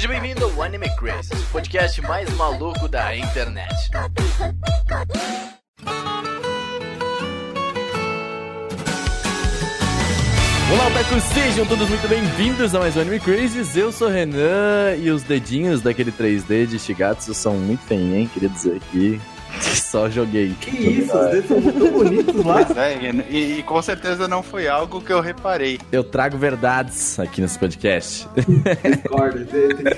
Seja bem-vindo ao Anime Crazy, o podcast mais maluco da internet. Olá, Otaku, sejam todos muito bem-vindos a mais um Anime Crazes. Eu sou o Renan e os dedinhos daquele 3D de Shigatsu são muito feinhos, hein? Queria dizer aqui. Só joguei. Que isso, os dedos são tão bonitos lá. É, e, e com certeza não foi algo que eu reparei. Eu trago verdades aqui nesse podcast. Discordo.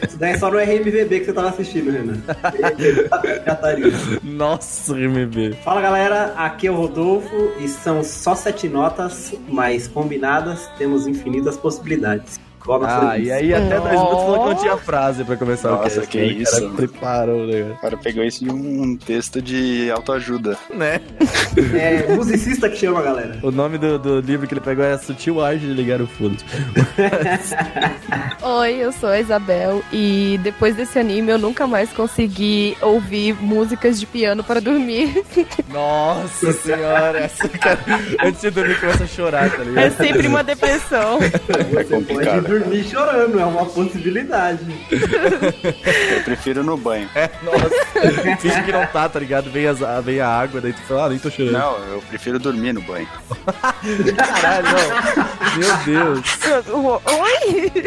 Isso daí só no RMVB que você tava assistindo, Renan. Catarina. Nossa, RMB. Fala galera, aqui é o Rodolfo e são só sete notas, mas combinadas temos infinitas possibilidades. Nossa Ah, e aí até dois minutos falou que não tinha frase pra começar o Nossa, cast. que né? isso. O cara preparou, né? O cara pegou isso de um texto de autoajuda. né? É musicista que chama, galera. O nome do, do livro que ele pegou é Sutil Arte de Ligar o Foda. Oi, eu sou a Isabel e depois desse anime eu nunca mais consegui ouvir músicas de piano para dormir. Nossa senhora, essa cara, antes de dormir começa a chorar, tá É ligado? sempre uma depressão. É complicado. Dormir chorando, é uma possibilidade. Eu prefiro no banho. É, nossa. Finge que não tá, tá ligado? Vem, as, vem a água, daí tu fala, ah, nem tô chorando. Não, eu prefiro dormir no banho. Caralho, não. Meu Deus. Oi?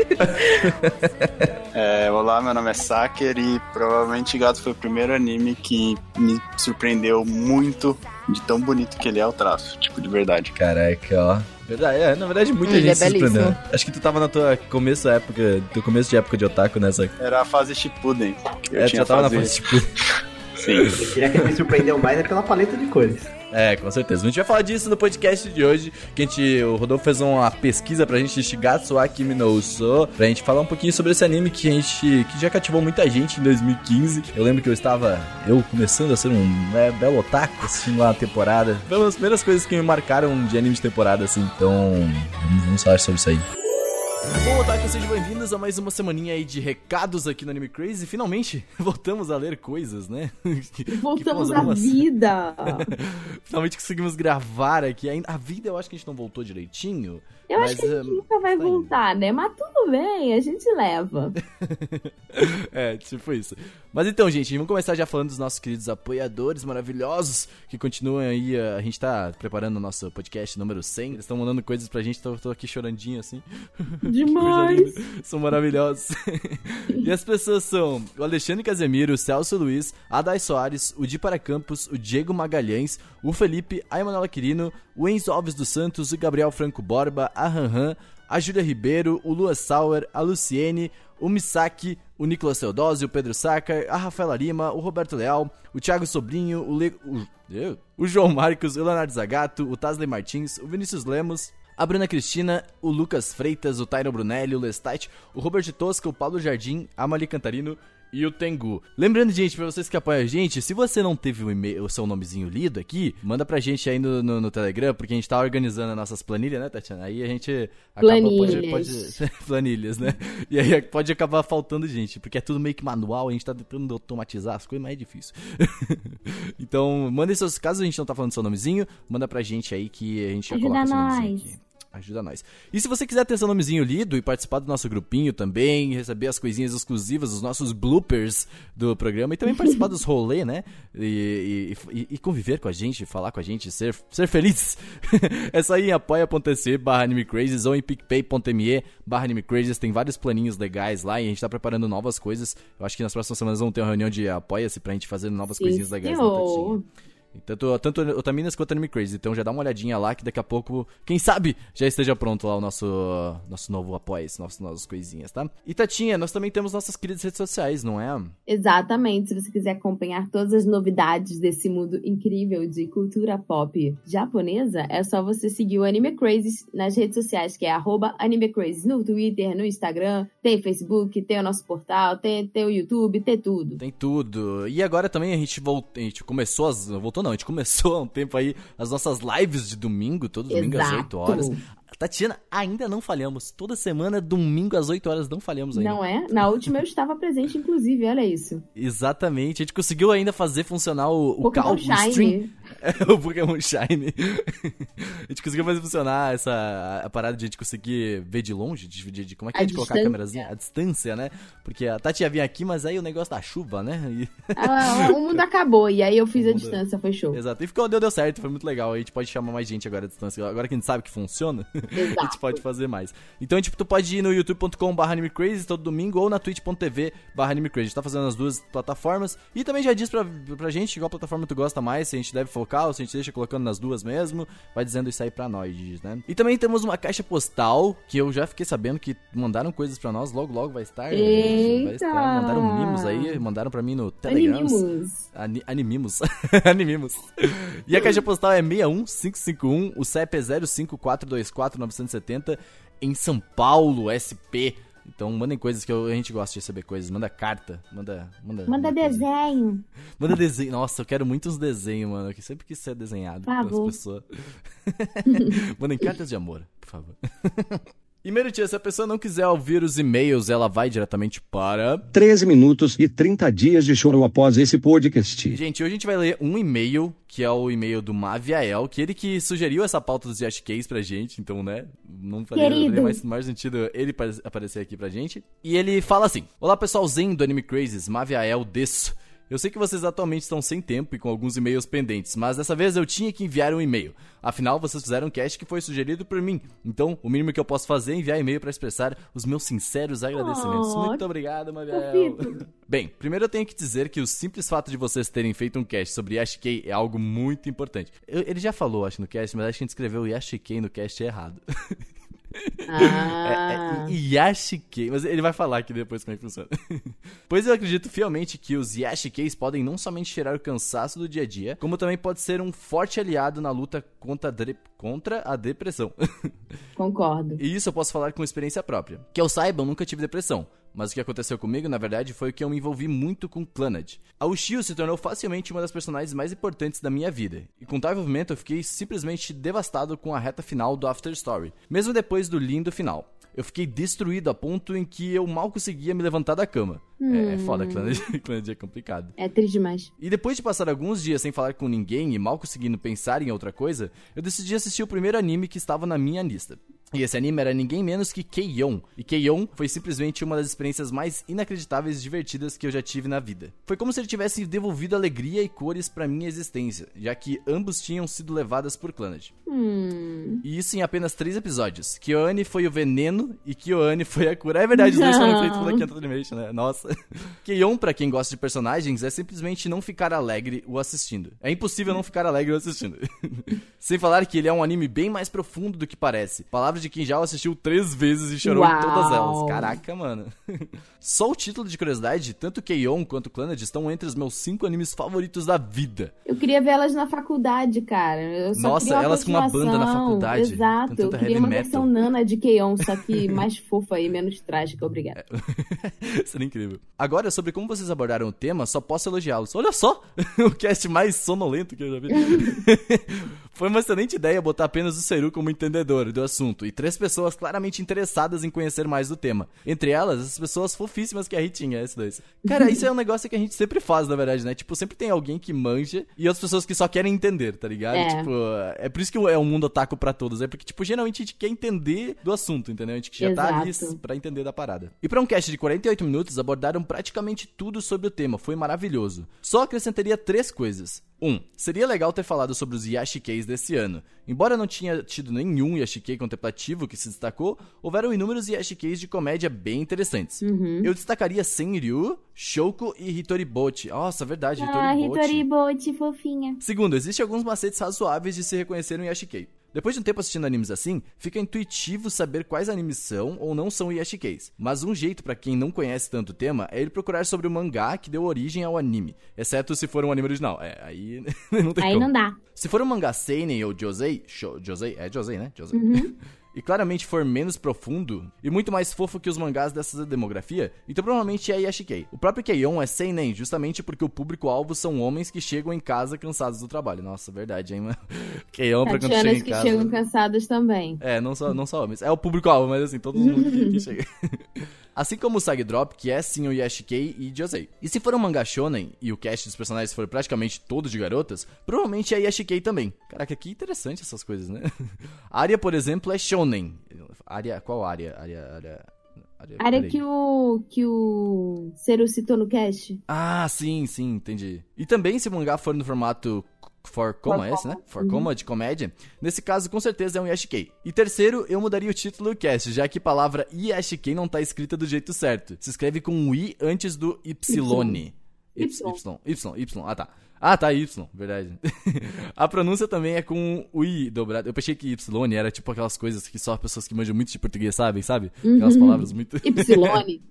É, olá, meu nome é Saker e provavelmente Gato foi o primeiro anime que me surpreendeu muito de tão bonito que ele é o traço, tipo, de verdade. Caraca, ó. Verdade, é, na verdade muita Ele gente é se surpreendeu. Acho que tu tava na tua começo da época, teu começo de época de otaku nessa. Era a fase Shippuden. que Eu É, tu já tava na fase... tipo. Sim. Eu queria que ele me surpreendeu mais é pela paleta de cores. É, com certeza. A gente vai falar disso no podcast de hoje, que a gente, o Rodolfo fez uma pesquisa pra gente de Shigatsu Akimi no Uso, pra gente falar um pouquinho sobre esse anime que a gente, que já cativou muita gente em 2015. Eu lembro que eu estava, eu começando a ser um né, belo otaku, assistindo lá a temporada. Foi uma das primeiras coisas que me marcaram de anime de temporada, assim. Então, vamos falar sobre isso aí. Bom, Otaku, sejam bem-vindos a mais uma semaninha aí de recados aqui no Anime Crazy. Finalmente, voltamos a ler coisas, né? Voltamos à vida. Finalmente conseguimos gravar aqui. A vida eu acho que a gente não voltou direitinho. Eu mas, acho que a gente hum, nunca vai tá indo. voltar, né? Mas tudo bem, a gente leva. é, tipo isso. Mas então, gente, vamos começar já falando dos nossos queridos apoiadores maravilhosos que continuam aí. A gente tá preparando o nosso podcast número 100. Eles estão mandando coisas pra gente, tô, tô aqui chorandinho assim. Demais. São maravilhosos. e as pessoas são o Alexandre Casemiro, o Celso Luiz, a Dai Soares, o Di Para Campos, o Diego Magalhães, o Felipe, a Emanuela Quirino, o Enzo Alves dos Santos, o Gabriel Franco Borba, a Ranhan, a Júlia Ribeiro, o Lua Sauer, a Luciene, o Misaki, o Nicolas Teodósio, o Pedro Sacar, a Rafaela Lima, o Roberto Leal, o Thiago Sobrinho, o, Le... o... O João Marcos, o Leonardo Zagato, o Tasley Martins, o Vinícius Lemos, a Bruna Cristina, o Lucas Freitas, o Tyron Brunelli, o Lestat, o Robert Tosca, o Paulo Jardim, a Mali Cantarino e o Tengu. Lembrando, gente, pra vocês que apoiam a gente, se você não teve o, e-mail, o seu nomezinho lido aqui, manda pra gente aí no, no, no Telegram, porque a gente tá organizando as nossas planilhas, né, Tatiana? Aí a gente acaba... Pode, Planilhas. pode, planilhas, né? E aí pode acabar faltando gente, porque é tudo meio que manual, a gente tá tentando automatizar as coisas, mas é difícil. então, mandem seus casos, a gente não tá falando seu nomezinho, manda pra gente aí que a gente já Ajuda coloca seu nomezinho aqui. Ajuda nós. E se você quiser ter seu nomezinho lido e participar do nosso grupinho também, receber as coisinhas exclusivas, os nossos bloopers do programa e também participar dos rolê, né? E, e- e- conviver com a gente, falar com a gente, ser, ser feliz. é só ir em apoia.se barra animecrazes ou em picpay.me barra animecrazes. Tem vários planinhos legais lá e a gente tá preparando novas coisas. Eu acho que nas próximas semanas vamos ter uma reunião de apoia-se pra gente fazer novas Sim, coisinhas legais na Tatinha. senhor. E Tanto, tanto Otaminas quanto Anime Crazy. Então já dá uma olhadinha lá que daqui a pouco, quem sabe, já esteja pronto lá o nosso, nosso novo apoio, nossas novas coisinhas, tá? E Tatinha, nós também temos nossas queridas redes sociais, não é? Exatamente. Se você quiser acompanhar todas as novidades desse mundo incrível de cultura pop japonesa, é só você seguir o Anime Crazes nas redes sociais, que é arroba Anime Crazes no Twitter, no Instagram, tem Facebook, tem o nosso portal, tem, tem o YouTube, tem tudo. Tem tudo. E agora também a gente voltou, a gente começou as, voltou não, a gente começou há um tempo aí as nossas lives de domingo, todo domingo às 8 horas. Tatiana, ainda não falhamos. Toda semana, domingo às 8 horas, não falhamos ainda. Não é? Na última eu estava presente, inclusive, olha isso. Exatamente. A gente conseguiu ainda fazer funcionar o, o o stream. É o Pokémon Shine. a gente conseguiu fazer funcionar essa a parada de a gente conseguir ver de longe, de, de, de como é que A é de colocar a câmerazinha? A distância, né? Porque a Tati ia vir aqui, mas aí o negócio da chuva, né? E- Ah, o mundo acabou, e aí eu fiz a mundo- distância, foi show. Exato. E ficou, deu, deu certo, foi muito legal. A gente pode chamar mais gente agora à distância. Agora que a gente sabe que funciona, a gente Exato. pode fazer mais. Então, tipo, tu pode ir no youtube.com.br animecrazy todo domingo ou na twitch.tv barra animecrazy. A gente tá fazendo as duas plataformas. E também já diz pra, pra gente qual plataforma tu gosta mais, se a gente deve focar ou se a gente deixa colocando nas duas mesmo. Vai dizendo isso aí pra nós, né? E também temos uma caixa postal, que eu já fiquei sabendo que mandaram coisas pra nós, logo logo vai estar. Vai Eita! estar. Mandaram mimos aí, mandaram pra mim no Telegram. Animimos. Ani animimos. animimos. E a caixa postal é 61551, o CEP é 05424-970, em São Paulo, SP. Então mandem coisas que eu- a gente gosta de receber coisas. Manda carta, manda. Manda, Manda coisa. desenho. Manda desenho. Nossa, eu quero muito uns desenhos, mano. Que sempre quis ser desenhado Por pelas pessoas. Mandem cartas de amor, por favor. E Meritia, se a pessoa não quiser ouvir os e-mails, ela vai diretamente para. 13 minutos e 30 dias de choro após esse podcast. Gente, hoje a gente vai ler um e-mail, que é o e-mail do Maviael, que ele que sugeriu essa pauta dos Yashikeis pra gente, então, né, não faria mais, mais sentido ele pa- aparecer aqui pra gente. E ele fala assim, Olá pessoal zen do Anime Crazes, Maviael Desso. Eu sei que vocês atualmente estão sem tempo e com alguns e-mails pendentes, mas dessa vez eu tinha que enviar um e-mail. Afinal, vocês fizeram um cast que foi sugerido por mim. Então, o mínimo que eu posso fazer é enviar e-mail pra expressar os meus sinceros agradecimentos. Oh, Muito obrigado, fofito. Bem, primeiro eu tenho que dizer que o simples fato de vocês terem feito um cast sobre Yashikei é algo muito importante. Eu- ele já falou, acho, no cast, mas acho que a gente escreveu Yashikei no cast errado. Ah. É, é Yashikei, mas ele vai falar aqui depois como é que funciona. pois eu acredito fielmente que os Yashikeis podem não somente tirar o cansaço do dia a dia, como também pode ser um forte aliado na luta contra a, dre- contra a depressão. Concordo. E isso eu posso falar com experiência própria. Que eu saiba, eu nunca tive depressão. Mas o que aconteceu comigo, na verdade, foi que eu me envolvi muito com Clannad. A Ushio se tornou facilmente uma das personagens mais importantes da minha vida. E com tal envolvimento eu fiquei simplesmente devastado com a reta final do After Story. Mesmo depois do lindo final. Eu fiquei destruído a ponto em que eu mal conseguia me levantar da cama. É, é foda, Clannad, Clannad é complicado. É triste demais. E depois de passar alguns dias sem falar com ninguém e mal conseguindo pensar em outra coisa, eu decidi assistir o primeiro anime que estava na minha lista. E esse anime era ninguém menos que Keion. E Keion foi simplesmente uma das experiências mais inacreditáveis e divertidas que eu já tive na vida. Foi como se ele tivesse devolvido alegria e cores pra minha existência, já que ambos tinham sido levadas por Clannad. Hum. E isso em apenas três episódios. Kyoane foi o veneno e Kyoane foi a cura. É verdade, os dois foram feitos pela Kyoto Animation, né? Nossa. Keion, pra quem gosta de personagens, é simplesmente não ficar alegre o assistindo. É impossível não ficar alegre o assistindo. Sem falar que ele é um anime bem mais profundo do que parece. Palavras de o assistiu três vezes e chorou em Uau. todas elas. Caraca, mano. Só o título de curiosidade, tanto Keion quanto Clannad estão entre os meus cinco animes favoritos da vida. Eu queria ver elas na faculdade, cara. Nossa, elas com uma banda na faculdade, Exato. Eu queria uma metal. versão nana de Keion, só que mais fofa e menos trágica, obrigada. Seria incrível. Agora, sobre como vocês abordaram o tema, só posso elogiá-los. Olha só! o cast mais sonolento que eu já vi. Foi uma excelente ideia botar apenas o Seru como entendedor do assunto e três pessoas claramente interessadas em conhecer mais do tema. Entre elas, as pessoas fofíssimas que a Ritinha, esses dois. Cara, isso é um negócio que a gente sempre faz, na verdade, né? Tipo, sempre tem alguém que manja e outras pessoas que só querem entender, tá ligado? É. Tipo, é por isso que é um mundo otaku pra todos. É porque, tipo, geralmente a gente quer entender do assunto, entendeu? A gente já tá ali Exato. pra entender da parada. E pra um cast de 48 minutos, abordaram praticamente tudo sobre o tema, foi maravilhoso. Só acrescentaria três coisas. 1. Um, seria legal ter falado sobre os Yashikeis desse ano. Embora não tinha tido nenhum Yashikei contemplativo que se destacou, houveram inúmeros Yashikeis de comédia bem interessantes. Eu destacaria Senryu, Shouko e Hitoribochi. Nossa, verdade, Ah, Hitoribochi. Hitoribochi, fofinha. Segundo, existem alguns macetes razoáveis de se reconhecer um Yashikei. Depois de um tempo assistindo animes assim, fica intuitivo saber quais animes são ou não são Yashikeis. Mas um jeito pra quem não conhece tanto o tema é ele procurar sobre o mangá que deu origem ao anime, exceto se for um anime original. É, aí não tem Aí como. não dá. Se for um mangá seinen ou josei, josei, é josei, né? Josei. Uhum. e claramente for menos profundo e muito mais fofo que os mangás dessa demografia, então provavelmente é Yashikei. O próprio Keion é seinen justamente porque o público-alvo são homens que chegam em casa cansados do trabalho. Nossa, verdade, hein, mano? Keion pra quando chega em que casa... chegam cansadas também. É, não só, não só homens. É o público-alvo, mas assim, todo mundo que, que chega. Assim como o Sag Drop, que é sim o Yashikei e Josei. E se for um mangá shonen, e o cast dos personagens for praticamente todo de garotas, provavelmente é Yashikei também. Caraca, que interessante essas coisas, né? Arya, por exemplo, é shonen. Arya, qual? Arya, Arya... Arya, Área peraí. que o. que o Cero citou no cast. Ah, sim, sim, entendi. E também se o mangá for no formato for coma, é esse, né? For coma de comédia. Nesse caso, com certeza é um Yashikei. E terceiro, eu mudaria o título do cast, já que a palavra Yashikei não tá escrita do jeito certo. Se escreve com um I antes do Y. Y, Y, Y, Y. Ah, tá. Ah, tá, Y, verdade. a pronúncia também é com o I dobrado. Eu pensei que Y era tipo aquelas coisas que só pessoas que manjam muito de português sabem, sabe? Aquelas palavras muito. Y.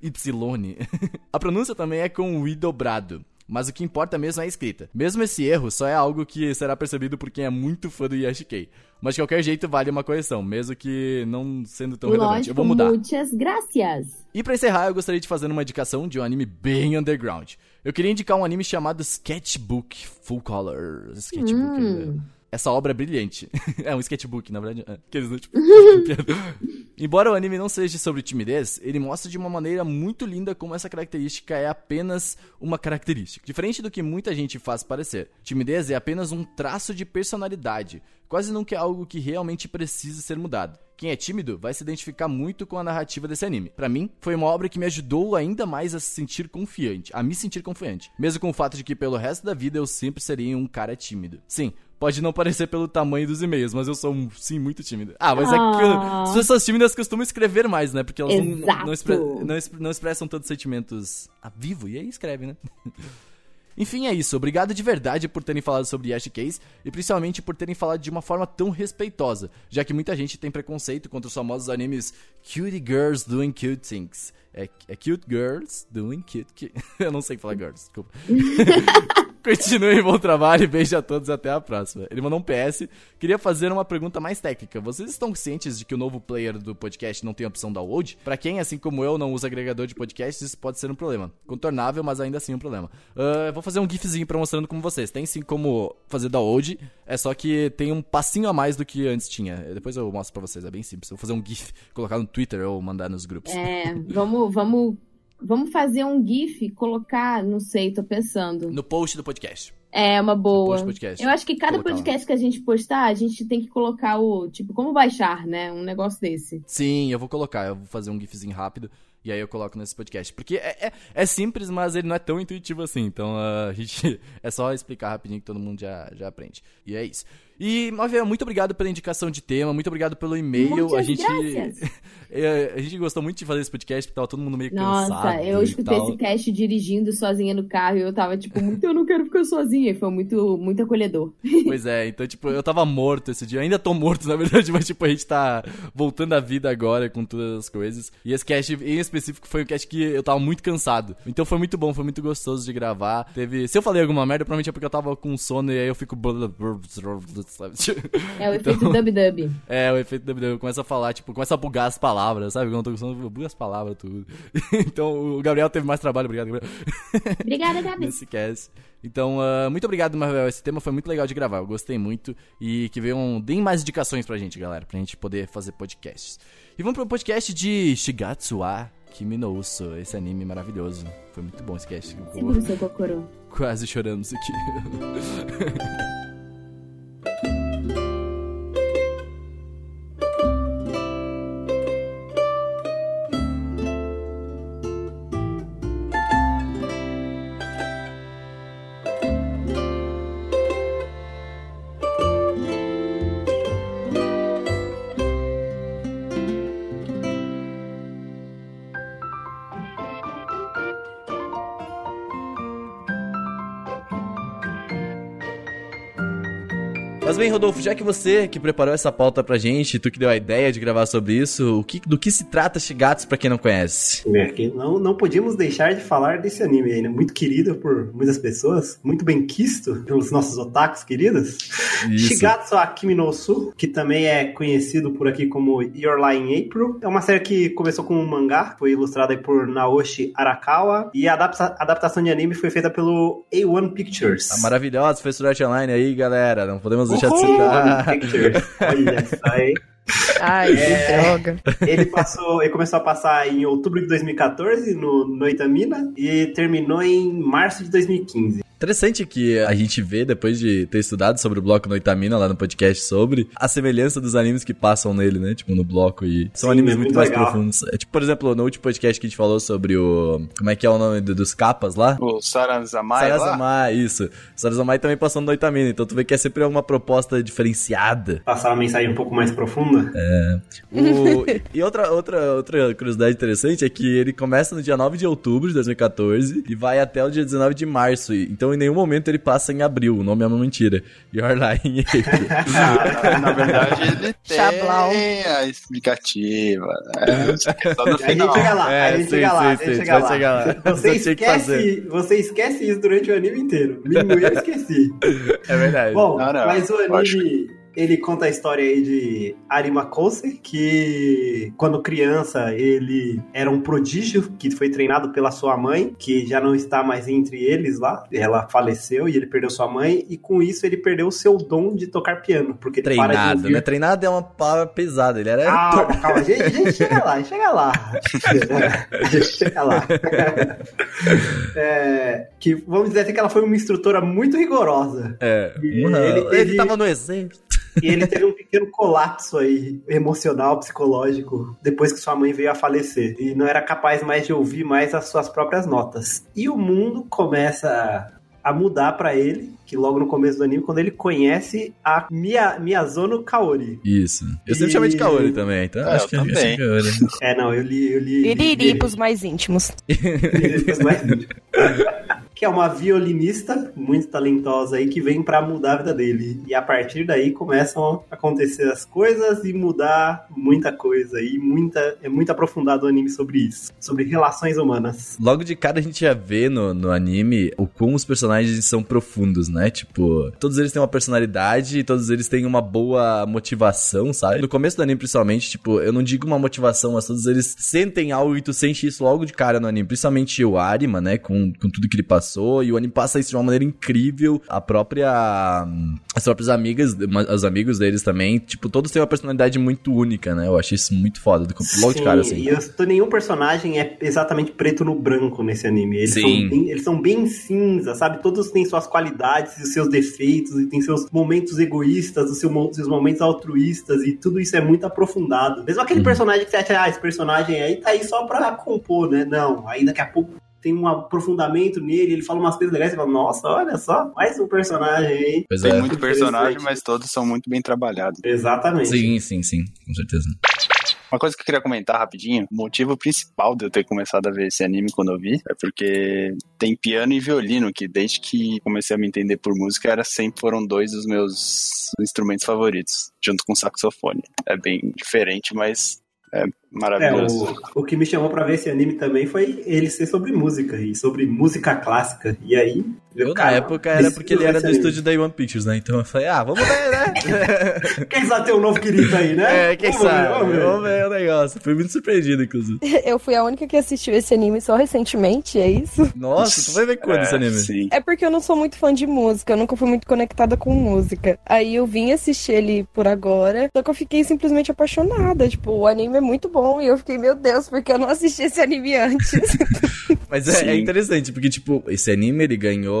Y. A pronúncia também é com o I dobrado. Mas o que importa mesmo é a escrita. Mesmo esse erro só é algo que será percebido por quem é muito fã do Yashikei. Mas de qualquer jeito vale uma correção, mesmo que não sendo tão relevante. Lógico, Eu vou mudar. muitas gracias. E pra encerrar, eu gostaria de fazer uma indicação de um anime bem underground. Eu queria indicar um anime chamado Sketchbook Full Color. Sketchbook. Hum. Essa obra é brilhante. é um sketchbook, na verdade. É, aqueles, né, tipo, piada. Embora o anime não seja sobre timidez, ele mostra de uma maneira muito linda como essa característica é apenas uma característica. Diferente do que muita gente faz parecer. Timidez é apenas um traço de personalidade. Quase nunca é algo que realmente precisa ser mudado. Quem é tímido vai se identificar muito com a narrativa desse anime. Pra mim, foi uma obra que me ajudou ainda mais a se sentir confiante, a me sentir confiante, mesmo com o fato de que pelo resto da vida eu sempre serei um cara tímido. Sim, pode não parecer pelo tamanho dos e-mails, mas eu sou sim muito tímido. Ah, mas é que Ah. as pessoas tímidas costumam escrever mais, né? Porque elas não, não, expre- não não expressam tantos sentimentos a vivo e aí escreve, né? Enfim, é isso. Obrigado de verdade por terem falado sobre Yashi Case e principalmente por terem falado de uma forma tão respeitosa, já que muita gente tem preconceito contra os famosos animes Cutie Girls Doing Cute Things. É, é Cute Girls Doing Cute... cu- Eu não sei falar girls, desculpa. Continuem, bom trabalho e beijo a todos até a próxima. Ele mandou um PS. Queria fazer uma pergunta mais técnica. Vocês estão cientes de que o novo player do podcast não tem opção download? Pra quem, assim como eu, não usa agregador de podcasts, isso pode ser um problema. Contornável, mas ainda assim um problema. Eu vou fazer um gifzinho pra mostrando como vocês. Tem sim como fazer download, é só que tem um passinho a mais do que antes tinha. Depois eu mostro pra vocês, é bem simples. Eu vou fazer um gif, colocar no Twitter ou mandar nos grupos. É, vamos, vamos, vamos fazer um GIF, colocar, não sei, tô pensando. No post do podcast. É uma boa. Eu acho que cada Colocar lá. podcast que a gente postar, a gente tem que colocar o, tipo, como baixar, né? Um negócio desse. Sim, eu vou colocar. Eu vou fazer um gifzinho rápido e aí eu coloco nesse podcast. Porque é, é, é simples, mas ele não é tão intuitivo assim. Então ah, a gente é só explicar rapidinho que todo mundo já, já aprende. E é isso. E, Mavia, muito obrigado pela indicação de tema, muito obrigado pelo e-mail. Muitas A gente, é, a gente gostou muito de fazer esse podcast, porque tava todo mundo meio Nossa, cansado. eu e escutei esse cast dirigindo sozinha no carro e eu tava, tipo, muito, eu não quero ficar sozinha. E foi muito, muito acolhedor. Pois é, então, tipo, eu tava morto esse dia. Eu ainda tô morto, na verdade, mas, tipo, a gente tá voltando à vida agora com todas as coisas. E esse cast, em específico, foi um cast que eu tava muito cansado. Então foi muito bom, foi muito gostoso de gravar. Teve. Se eu falei alguma merda, provavelmente é porque eu tava com sono e aí eu fico. Sabe? É o efeito dub-dub. É, o efeito da eu começo a falar, tipo, começa a bugar as palavras, sabe? Quando eu tô eu bugo as palavras, tudo. então o Gabriel teve mais trabalho, obrigado, Gabriel. Obrigada, Gabi. nesse cast. Então, ah, muito obrigado, Marvel. Esse tema foi muito legal de gravar. Eu gostei muito. E que venham, deem mais indicações pra gente, galera. Pra gente poder fazer podcasts. E vamos pro podcast de Shigatsu wa Kimi no Uso. Esse anime maravilhoso. Foi muito bom esse cast. Segura o seu. Quase choramos aqui. Bem, Rodolfo, já que você que preparou essa pauta pra gente, tu que deu a ideia de gravar sobre isso, o que, do que se trata Shigatsu pra quem não conhece? Não, não podíamos deixar de falar desse anime aí, né? Muito querido por muitas pessoas, muito bem quisto pelos nossos otakus queridos. Isso. Shigatsu Akimi no Su, que também é conhecido por aqui como Your Lie in April. É uma série que começou com um mangá, foi ilustrada por Naoshi Arakawa, e a adapta- adaptação de anime foi feita pelo A1 Pictures. Tá maravilhosa, foi Art Online aí, galera. Não podemos deixar de Uhul, citar. A1 Pictures. Olha só aí. Ai, que droga. Ele passou, ele começou a passar em outubro de 2014 no Noitamina e terminou em março de 2015. Interessante que a gente vê, depois de ter estudado sobre o bloco Noitamina lá no podcast sobre, a semelhança dos animes que passam nele, né? Tipo, no bloco e... São Sim, animes é muito, muito mais profundos. É, tipo, por exemplo, no último podcast que a gente falou sobre o... Como é que é o nome do- dos capas lá? O Sarazamai lá? Sarazamai, isso. Sarazamai também passou no Noitamina, então tu vê que é sempre uma proposta diferenciada. Passar uma mensagem um pouco mais profunda. O- e outra, outra, outra curiosidade interessante é que ele começa no dia 9 de outubro de 2014 e vai até o dia 19 de março. E- Então, em nenhum momento ele passa em abril. O nome é uma mentira. Your Line April. Ah, na verdade, ele tem Chablau. a explicativa. Né? É só no A gente final. chega lá, É, a gente sim, chega lá, sim, a gente sim, chega lá. chegar lá. Você esquece, você esquece isso durante o anime inteiro. Mesmo eu esqueci. É verdade. Bom, Não, não, mas o lógico. anime, ele conta a história aí de Arima Kose, que quando criança ele era um prodígio que foi treinado pela sua mãe, que já não está mais entre eles lá. Ela faleceu e ele perdeu sua mãe, e com isso ele perdeu o seu dom de tocar piano, porque ele para de Treinado, ouvir né? Treinado é uma palavra pesada. Ele era. Calma, calma, a gente, a gente chega lá, gente chega lá. A gente chega lá. É, que vamos dizer assim que ela foi uma instrutora muito rigorosa. É. Ele ele, teve- tava no exército. E ele teve um pequeno colapso aí, emocional, psicológico, depois que sua mãe veio a falecer. E não era capaz mais de ouvir mais as suas próprias notas. E o mundo começa a mudar pra ele, que logo no começo do anime, quando ele conhece a Mia, Miyazono Kaori. Isso. Eu sempre E- chamei de Kaori também, então É, acho eu que acho também. é Kaori. É, não, eu li. Eu li, li- Iriri li- pros mais íntimos. Os mais íntimos. que é uma violinista muito talentosa aí que vem pra mudar a vida dele. E a partir daí começam a acontecer as coisas e mudar muita coisa. E muita, é muito aprofundado o anime sobre isso. Sobre relações humanas. Logo de cara a gente já vê no, no anime o como os personagens são profundos, né? Tipo, todos eles têm uma personalidade, todos eles têm uma boa motivação, sabe? No começo do anime, principalmente, tipo, eu não digo uma motivação, mas todos eles sentem algo e tu sente isso logo de cara no anime. Principalmente o Arima, né? Com, com tudo que ele passou. E o anime passa isso de uma maneira incrível. A própria. hum, As próprias amigas, os amigos deles também, tipo, todos têm uma personalidade muito única, né? Eu achei isso muito foda. do- Logo de Sim, cara, assim. E eu, nenhum personagem é exatamente preto no branco nesse anime. Eles, Sim. São, bem, eles são bem cinza, sabe? Todos têm suas qualidades e seus defeitos, e tem seus momentos egoístas, os seus momentos altruístas, e tudo isso é muito aprofundado. Mesmo aquele Uhum. personagem que você acha, ah, esse personagem aí tá aí só pra compor, né? Não, aí daqui a pouco tem um aprofundamento nele, ele fala umas coisas legais, você fala, nossa, olha só, mais um personagem aí. Pois Tem é. muito personagem, mas todos são muito bem trabalhados. Exatamente. Sim, sim, sim, com certeza. Uma coisa que eu queria comentar rapidinho, o motivo principal de eu ter começado a ver esse anime quando eu vi é porque tem piano e violino, que desde que comecei a me entender por música, era sempre foram dois dos meus instrumentos favoritos, junto com saxofone. É bem diferente, mas é É, maravilhoso. o, o que me chamou pra ver esse anime também foi ele ser sobre música e sobre música clássica. E aí. Eu, na época, era porque ele era do estúdio da One Pictures, né? Então eu falei, ah, vamos ver, né? Quem sabe tem um novo querido aí, né? é, quem Vamos ver, sabe? vamos ver. Vamos ver o negócio. Fui muito surpreendido, inclusive. Eu fui a única que assistiu esse anime só recentemente, é isso? Nossa, tu vai ver quando É, esse anime? Sim. É porque eu não sou muito fã de música, eu nunca fui muito conectada com música. Aí eu vim assistir ele por agora, só que eu fiquei simplesmente apaixonada. Tipo, o anime é muito bom e eu fiquei, meu Deus, porque eu não assisti esse anime antes. Mas é, é interessante, porque, tipo, esse anime ele ganhou.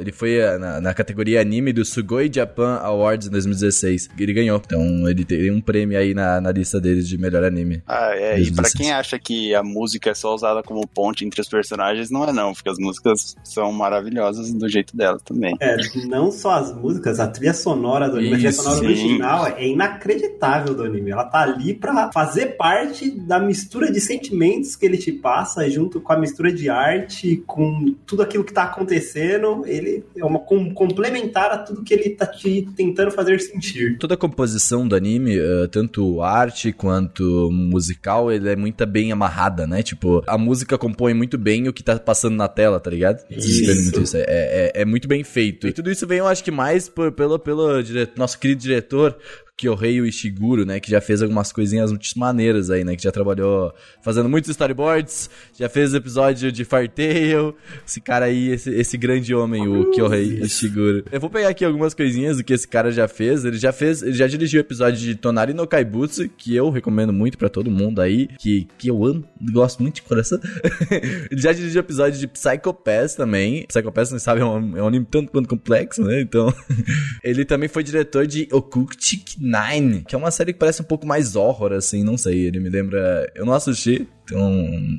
Ele foi eh, na, na categoria anime do Sugoi Japan Awards em 2016. Ele ganhou. Então ele tem um prêmio aí na, na lista deles de melhor anime. Ah, é, e pra 2016. quem acha que a música é só usada como ponte entre os personagens, não é não, porque as músicas são maravilhosas do jeito delas também. É, não só as músicas, a trilha sonora do anime, a trilha Isso, sonora sim. original é inacreditável do anime. Ela tá ali pra fazer parte da mistura de sentimentos que ele te passa, junto com a mistura de arte, com tudo aquilo que tá acontecendo. Ele é uma com- complementar a tudo que ele tá te tentando fazer sentir. Toda a composição do anime, eh, tanto arte quanto musical, ele é muito bem amarrada, né? Tipo, a música compõe muito bem o que tá passando na tela, tá ligado? Isso. isso. É, é, é muito bem feito. E tudo isso vem, eu acho que mais por- pelo, pelo dire- nosso querido diretor, Kyohei Ishiguro, né? Que já fez algumas coisinhas muito maneiras aí, né? Que já trabalhou fazendo muitos storyboards, já fez episódio de Fartail. Esse cara aí, esse, esse grande homem, o Kyohei Ishiguro. Eu vou pegar aqui algumas coisinhas do que esse cara já fez. Ele já fez, ele já dirigiu o episódio de Tonari no Kaibutsu, que eu recomendo muito pra todo mundo aí, que, que eu amo, gosto muito de coração. ele já dirigiu o episódio de Psycho Pass também. Psycho Pass, não sabe, é um, é um anime tanto quanto complexo, né? Então, ele também foi diretor de Okutik Nine, que é uma série que parece um pouco mais horror, assim, não sei. Ele me lembra. Eu não assisti, então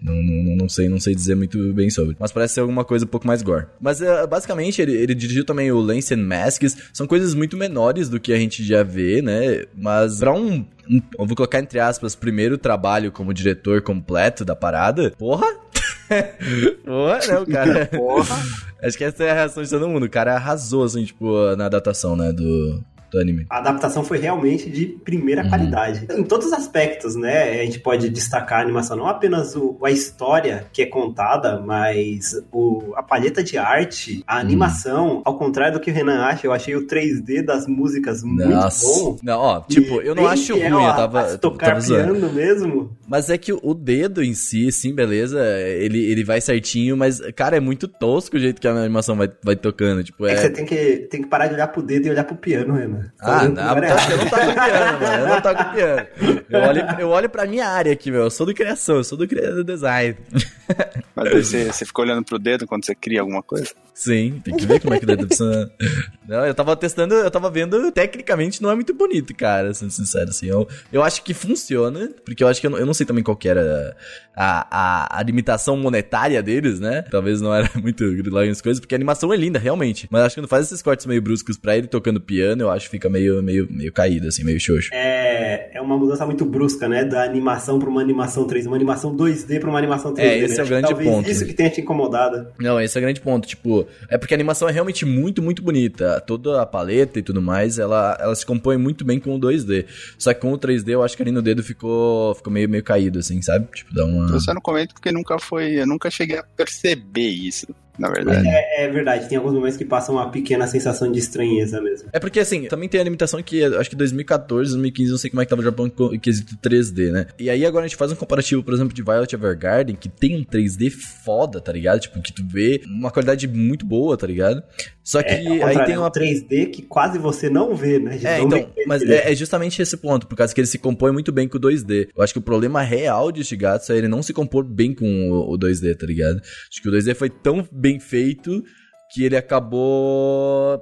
não, não, não, sei, não sei dizer muito bem sobre. Mas parece ser alguma coisa um pouco mais gore. Mas uh, basicamente ele, ele, dirigiu também o Lance and Masks. São coisas muito menores do que a gente já vê, né? Mas pra um, um eu vou colocar entre aspas, primeiro trabalho como diretor completo da parada, porra! Porra, né, o cara. Porra. Acho que essa é a reação de todo mundo. O cara arrasou, assim, tipo, na adaptação, né, do, do anime. A adaptação foi realmente de primeira uhum. qualidade. Em todos os aspectos, né? A gente pode destacar a animação, não apenas o, a história que é contada, mas o, a palheta de arte, a uhum. animação. Uhum. Ao contrário do que o Renan acha, eu achei o 3D das músicas Nossa. muito bom. Não, ó, tipo, eu não acho ruim, eu tava. A tocar tava piano mesmo. Mas é que o dedo em si, sim, beleza, ele, ele vai certinho, mas, cara, é muito tosco o jeito que a animação vai, vai tocando. Tipo, é... é que você tem que, tem que parar de olhar pro dedo e olhar pro piano, Renan. Ah, não, eu não toco piano, mano. Eu não toco piano. Eu olho, eu olho pra minha área aqui, meu. Eu sou do criação, eu sou do, do design. Mas você, você fica olhando pro dedo quando você cria alguma coisa? Sim, tem que ver como é que o dedo precisa. Não, eu tava testando, eu tava vendo, tecnicamente não é muito bonito, cara, sendo sincero, assim. Eu, eu acho que funciona, porque eu acho que eu não, eu não sei também qual que era a, a, a, limitação monetária deles, né? Talvez não era muito lá as coisas, porque a animação é linda, realmente. Mas acho que quando faz esses cortes meio bruscos pra ele tocando piano, eu acho que fica meio, meio, meio caído, assim, meio xoxo. É, é uma mudança muito brusca, né? Da animação pra uma animação 3D, uma animação 2D pra uma animação 3D. É, esse né? é o grande Talvez ponto. Isso que tenha te incomodado. Não, esse é o grande ponto. Tipo, é porque a animação é realmente muito, muito bonita. Toda a paleta e tudo mais, ela, ela se compõe muito bem com o 2D. Só que com o 3D, eu acho que ali no dedo ficou, ficou meio, meio caído, assim, sabe? Tipo, dá uma. Você não comenta porque nunca foi. Eu nunca cheguei a perceber isso na verdade. É, é, verdade, tem alguns momentos que passam uma pequena sensação de estranheza mesmo. É porque, assim, também tem a limitação que acho que 2014, 2015, não sei como é que tava o Japão em quesito 3D, né? E aí agora a gente faz um comparativo, por exemplo, de Violet Evergarden, que tem um 3D foda, tá ligado? Tipo, que tu vê uma qualidade muito boa, tá ligado? Só que é, aí tem uma 3D que quase você não vê, né? É, então, mas é, é, justamente esse ponto, por causa que ele se compõe muito bem com o 2D. Eu acho que o problema real de Shigatsu é ele não se compor bem com o 2D, tá ligado? Acho que o 2D foi tão bem feito que ele acabou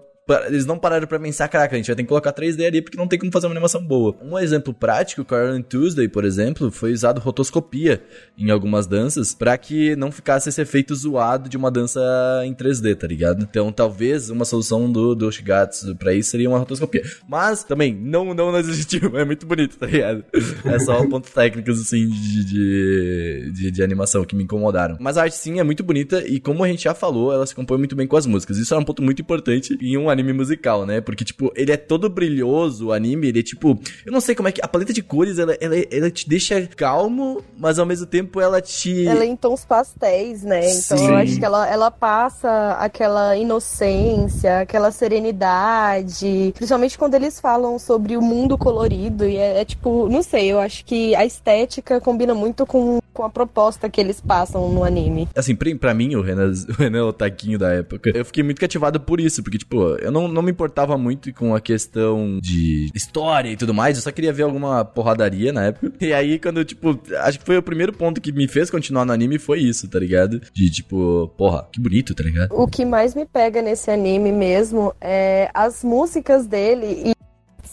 eles não pararam pra pensar, caraca, a gente vai ter que colocar 3D ali porque não tem como fazer uma animação boa. Um exemplo prático, Iron Tuesday, por exemplo, foi usado rotoscopia em algumas danças para que não ficasse esse efeito zoado de uma dança em 3D, tá ligado? Então, talvez uma solução do, do Shigatsu pra isso seria uma rotoscopia. Mas, também, não, não não existiu, é muito bonito, tá ligado? É só pontos técnicos, assim, de, de, de, de, animação que me incomodaram. Mas a arte, sim, é muito bonita e, como a gente já falou, ela se compõe muito bem com as músicas. Isso é um ponto muito importante em um anime musical, né? Porque, tipo, ele é todo brilhoso, o anime, ele é tipo. Eu não sei como é que. A paleta de cores, ela, ela, ela te deixa calmo, mas ao mesmo tempo ela te. Ela é em tons pastéis, né? Então Sim. eu acho que ela, ela passa aquela inocência, aquela serenidade. Principalmente quando eles falam sobre o mundo colorido. E é, é tipo, não sei, eu acho que a estética combina muito com, com a proposta que eles passam no anime. Assim, pra, pra mim, o Renan, o Renan é o taquinho da época. Eu fiquei muito cativado por isso, porque, tipo, eu não, não me importava muito com a questão de história e tudo mais, eu só queria ver alguma porradaria na época. E aí, quando, tipo, acho que foi o primeiro ponto que me fez continuar no anime foi isso, tá ligado? De, tipo, porra, que bonito, tá ligado? O que mais me pega nesse anime mesmo é as músicas dele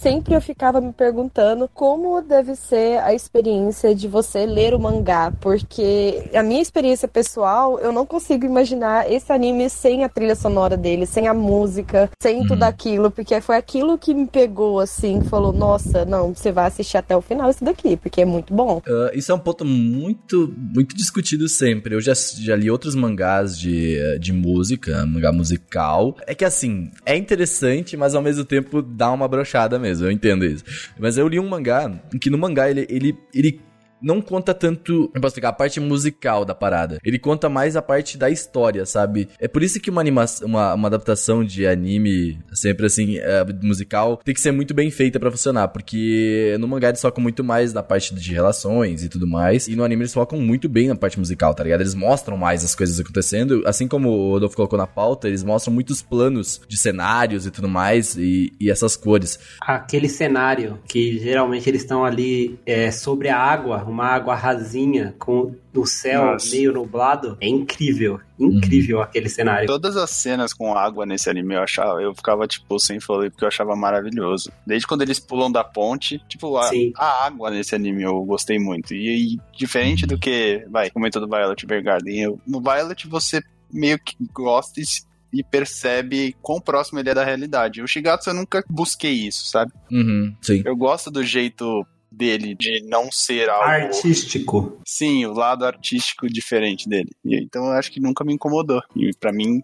sempre eu ficava me perguntando como deve ser a experiência de você ler o mangá, porque a minha experiência pessoal, eu não consigo imaginar esse anime sem a trilha sonora dele, sem a música, sem uhum. tudo aquilo, porque foi aquilo que me pegou assim, falou: "Nossa, não, você vai assistir até o final isso daqui, porque é muito bom". Uh, isso é um ponto muito muito discutido sempre. Eu já, já li outros mangás de, de música, mangá musical. É que assim, é interessante, mas ao mesmo tempo dá uma brochada mesmo mesmo, eu entendo isso. Mas eu li um mangá, que no mangá ele, ele, ele não conta tanto, eu posso explicar, a parte musical da parada. Ele conta mais a parte da história, sabe? É por isso que uma animação, uma, uma adaptação de anime, sempre assim, é, musical, tem que ser muito bem feita para funcionar, porque no mangá eles focam muito mais na parte de relações e tudo mais, e no anime eles focam muito bem na parte musical, tá ligado? Eles mostram mais as coisas acontecendo, assim como o Rodolfo colocou na pauta, eles mostram muitos planos de cenários e tudo mais, e, e essas cores. Aquele cenário que geralmente eles estão ali é, sobre a água, uma água rasinha com o céu Nossa. meio nublado, é incrível. Incrível aquele cenário. Todas as cenas com água nesse anime eu achava, eu ficava tipo sem fôlego porque eu achava maravilhoso. Desde quando eles pulam da ponte, tipo a, a água nesse anime eu gostei muito. E, e diferente do que, vai, comentou do Violet Evergarden, eu, no Violet você meio que gosta e, se- e percebe quão próximo ele é da realidade. O Shigatsu eu nunca busquei isso, sabe? Uhum, sim. Eu gosto do jeito dele de não ser algo Artístico. Sim, o lado artístico diferente dele. E, então eu acho que nunca me incomodou. E pra mim,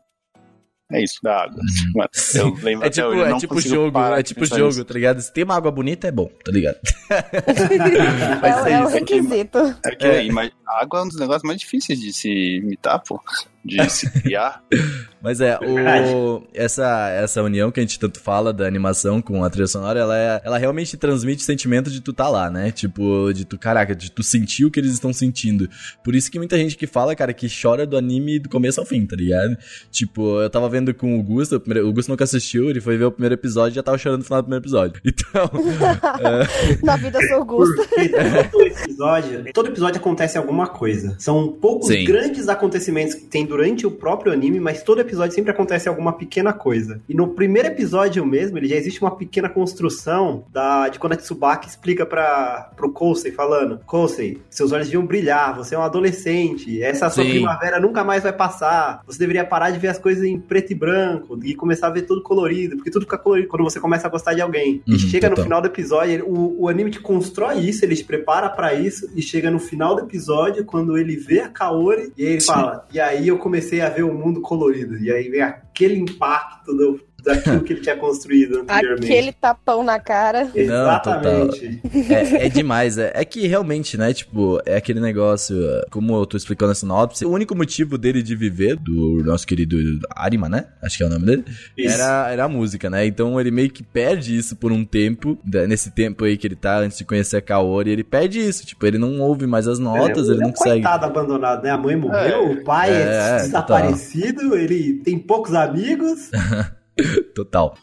é isso, da água. Mas eu lembro É até tipo, hoje, eu é não tipo jogo, é tipo jogo, nisso. tá ligado? Se tem uma água bonita, é bom, tá ligado? É, Vai ser é um isso. requisito. É que ima- a água é um dos negócios mais difíceis de se imitar, pô. De se criar. Mas é, o, essa, essa união que a gente tanto fala da animação com a trilha sonora, ela, é, ela realmente transmite o sentimento de tu tá lá, né? Tipo, de tu, caraca, de tu sentir o que eles estão sentindo. Por isso que muita gente que fala, cara, que chora do anime do começo ao fim, tá ligado? Tipo, eu tava vendo com o Gusto, o, primeiro- o Gusto nunca assistiu, ele foi ver o primeiro episódio e já tava chorando no final do primeiro episódio. Então, Na vida sou. Porque todo episódio, todo episódio acontece alguma coisa. São poucos Sim. grandes acontecimentos que tem durante o próprio anime, mas todo episódio sempre acontece alguma pequena coisa. E no primeiro episódio mesmo, ele já existe uma pequena construção da, de quando a Tsubaki explica para pro Kousei falando: Kousei, seus olhos deviam brilhar, você é um adolescente, essa sua Sim. primavera nunca mais vai passar. Você deveria parar de ver as coisas em preto e branco e começar a ver tudo colorido, porque tudo fica colorido quando você começa a gostar de alguém. Uhum, e chega no total. final do episódio, ele- o, o anime te constrói isso, ele te prepara pra isso, e chega no final do episódio, quando ele vê a Kaori, e ele Sim. fala, e aí eu comecei a ver o mundo colorido, e aí vem aquele impacto do, daquilo que ele tinha construído anteriormente. Aquele tapão na cara. Exatamente. É, é demais. É, é que realmente, né? Tipo, é aquele negócio, como eu tô explicando na sinopse, o único motivo dele de viver, do nosso querido Arima, né? Acho que é o nome dele. Isso. Era, era a música, né? Então ele meio que perde isso por um tempo. Nesse tempo aí que ele tá, antes de conhecer a Kaori, ele perde isso. Tipo, ele não ouve mais as notas, ele é não consegue. coitado abandonado, né? A mãe morreu, o pai é, É, desaparecido, ele tem poucos amigos. Total.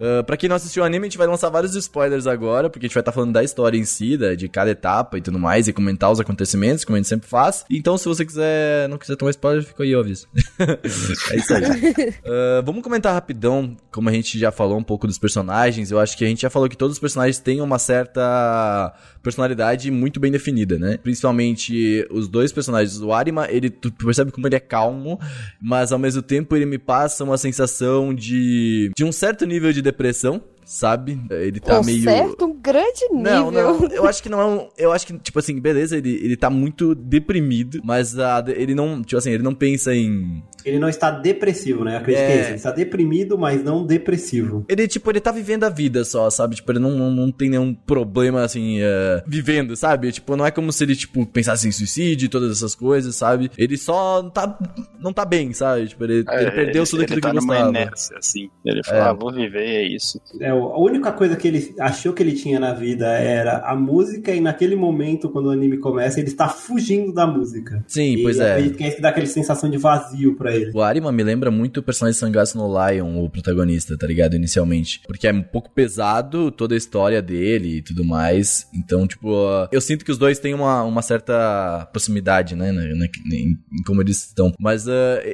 Uh, pra quem não assistiu o anime, a gente vai lançar vários spoilers agora, porque a gente vai estar falando da história em si, da- de cada etapa e tudo mais, e comentar os acontecimentos, como a gente sempre faz. Então, se você quiser, não quiser tomar spoiler, fica aí, aviso. é isso aí. Uh, vamos comentar rapidão, como a gente já falou um pouco dos personagens. Eu acho que a gente já falou que todos os personagens têm uma certa personalidade muito bem definida, né? Principalmente os dois personagens. O Arima, ele, tu percebe como ele é calmo, mas ao mesmo tempo ele me passa uma sensação de, de um certo nível de depressão, sabe? Ele tá um meio. certo, um grande nível. Não, não, eu acho que não é um. Eu acho que, tipo assim, beleza, ele, ele tá muito deprimido, mas ah, ele não, tipo assim, ele não pensa em. Ele não está depressivo, né? Eu acredito que É. é isso. Ele está deprimido, mas não depressivo. Ele, tipo, ele tá vivendo a vida só, sabe? Tipo, ele não, não, não tem nenhum problema, assim, eh, vivendo, sabe? Tipo, não é como se ele, tipo, pensasse em suicídio e todas essas coisas, sabe? Ele só tá, não tá bem, sabe? Tipo, ele, É, ele perdeu tudo ele aquilo tá que numa gostava. inércia, assim. Ele fala, É. ah, vou viver, é isso. É, a única coisa que ele achou que ele tinha na vida era a música, e naquele momento, quando o anime começa, ele está fugindo da música. Sim, e pois é. que é isso que dá aquela sensação de vazio pra ele. O Arima me lembra muito o personagem Sangatsu no Lion, o protagonista, tá ligado? Inicialmente. Porque é um pouco pesado toda a história dele e tudo mais. Então, tipo, uh, eu sinto que os dois têm uma, uma certa proximidade, né? na- na- em, em como eles estão. Mas uh,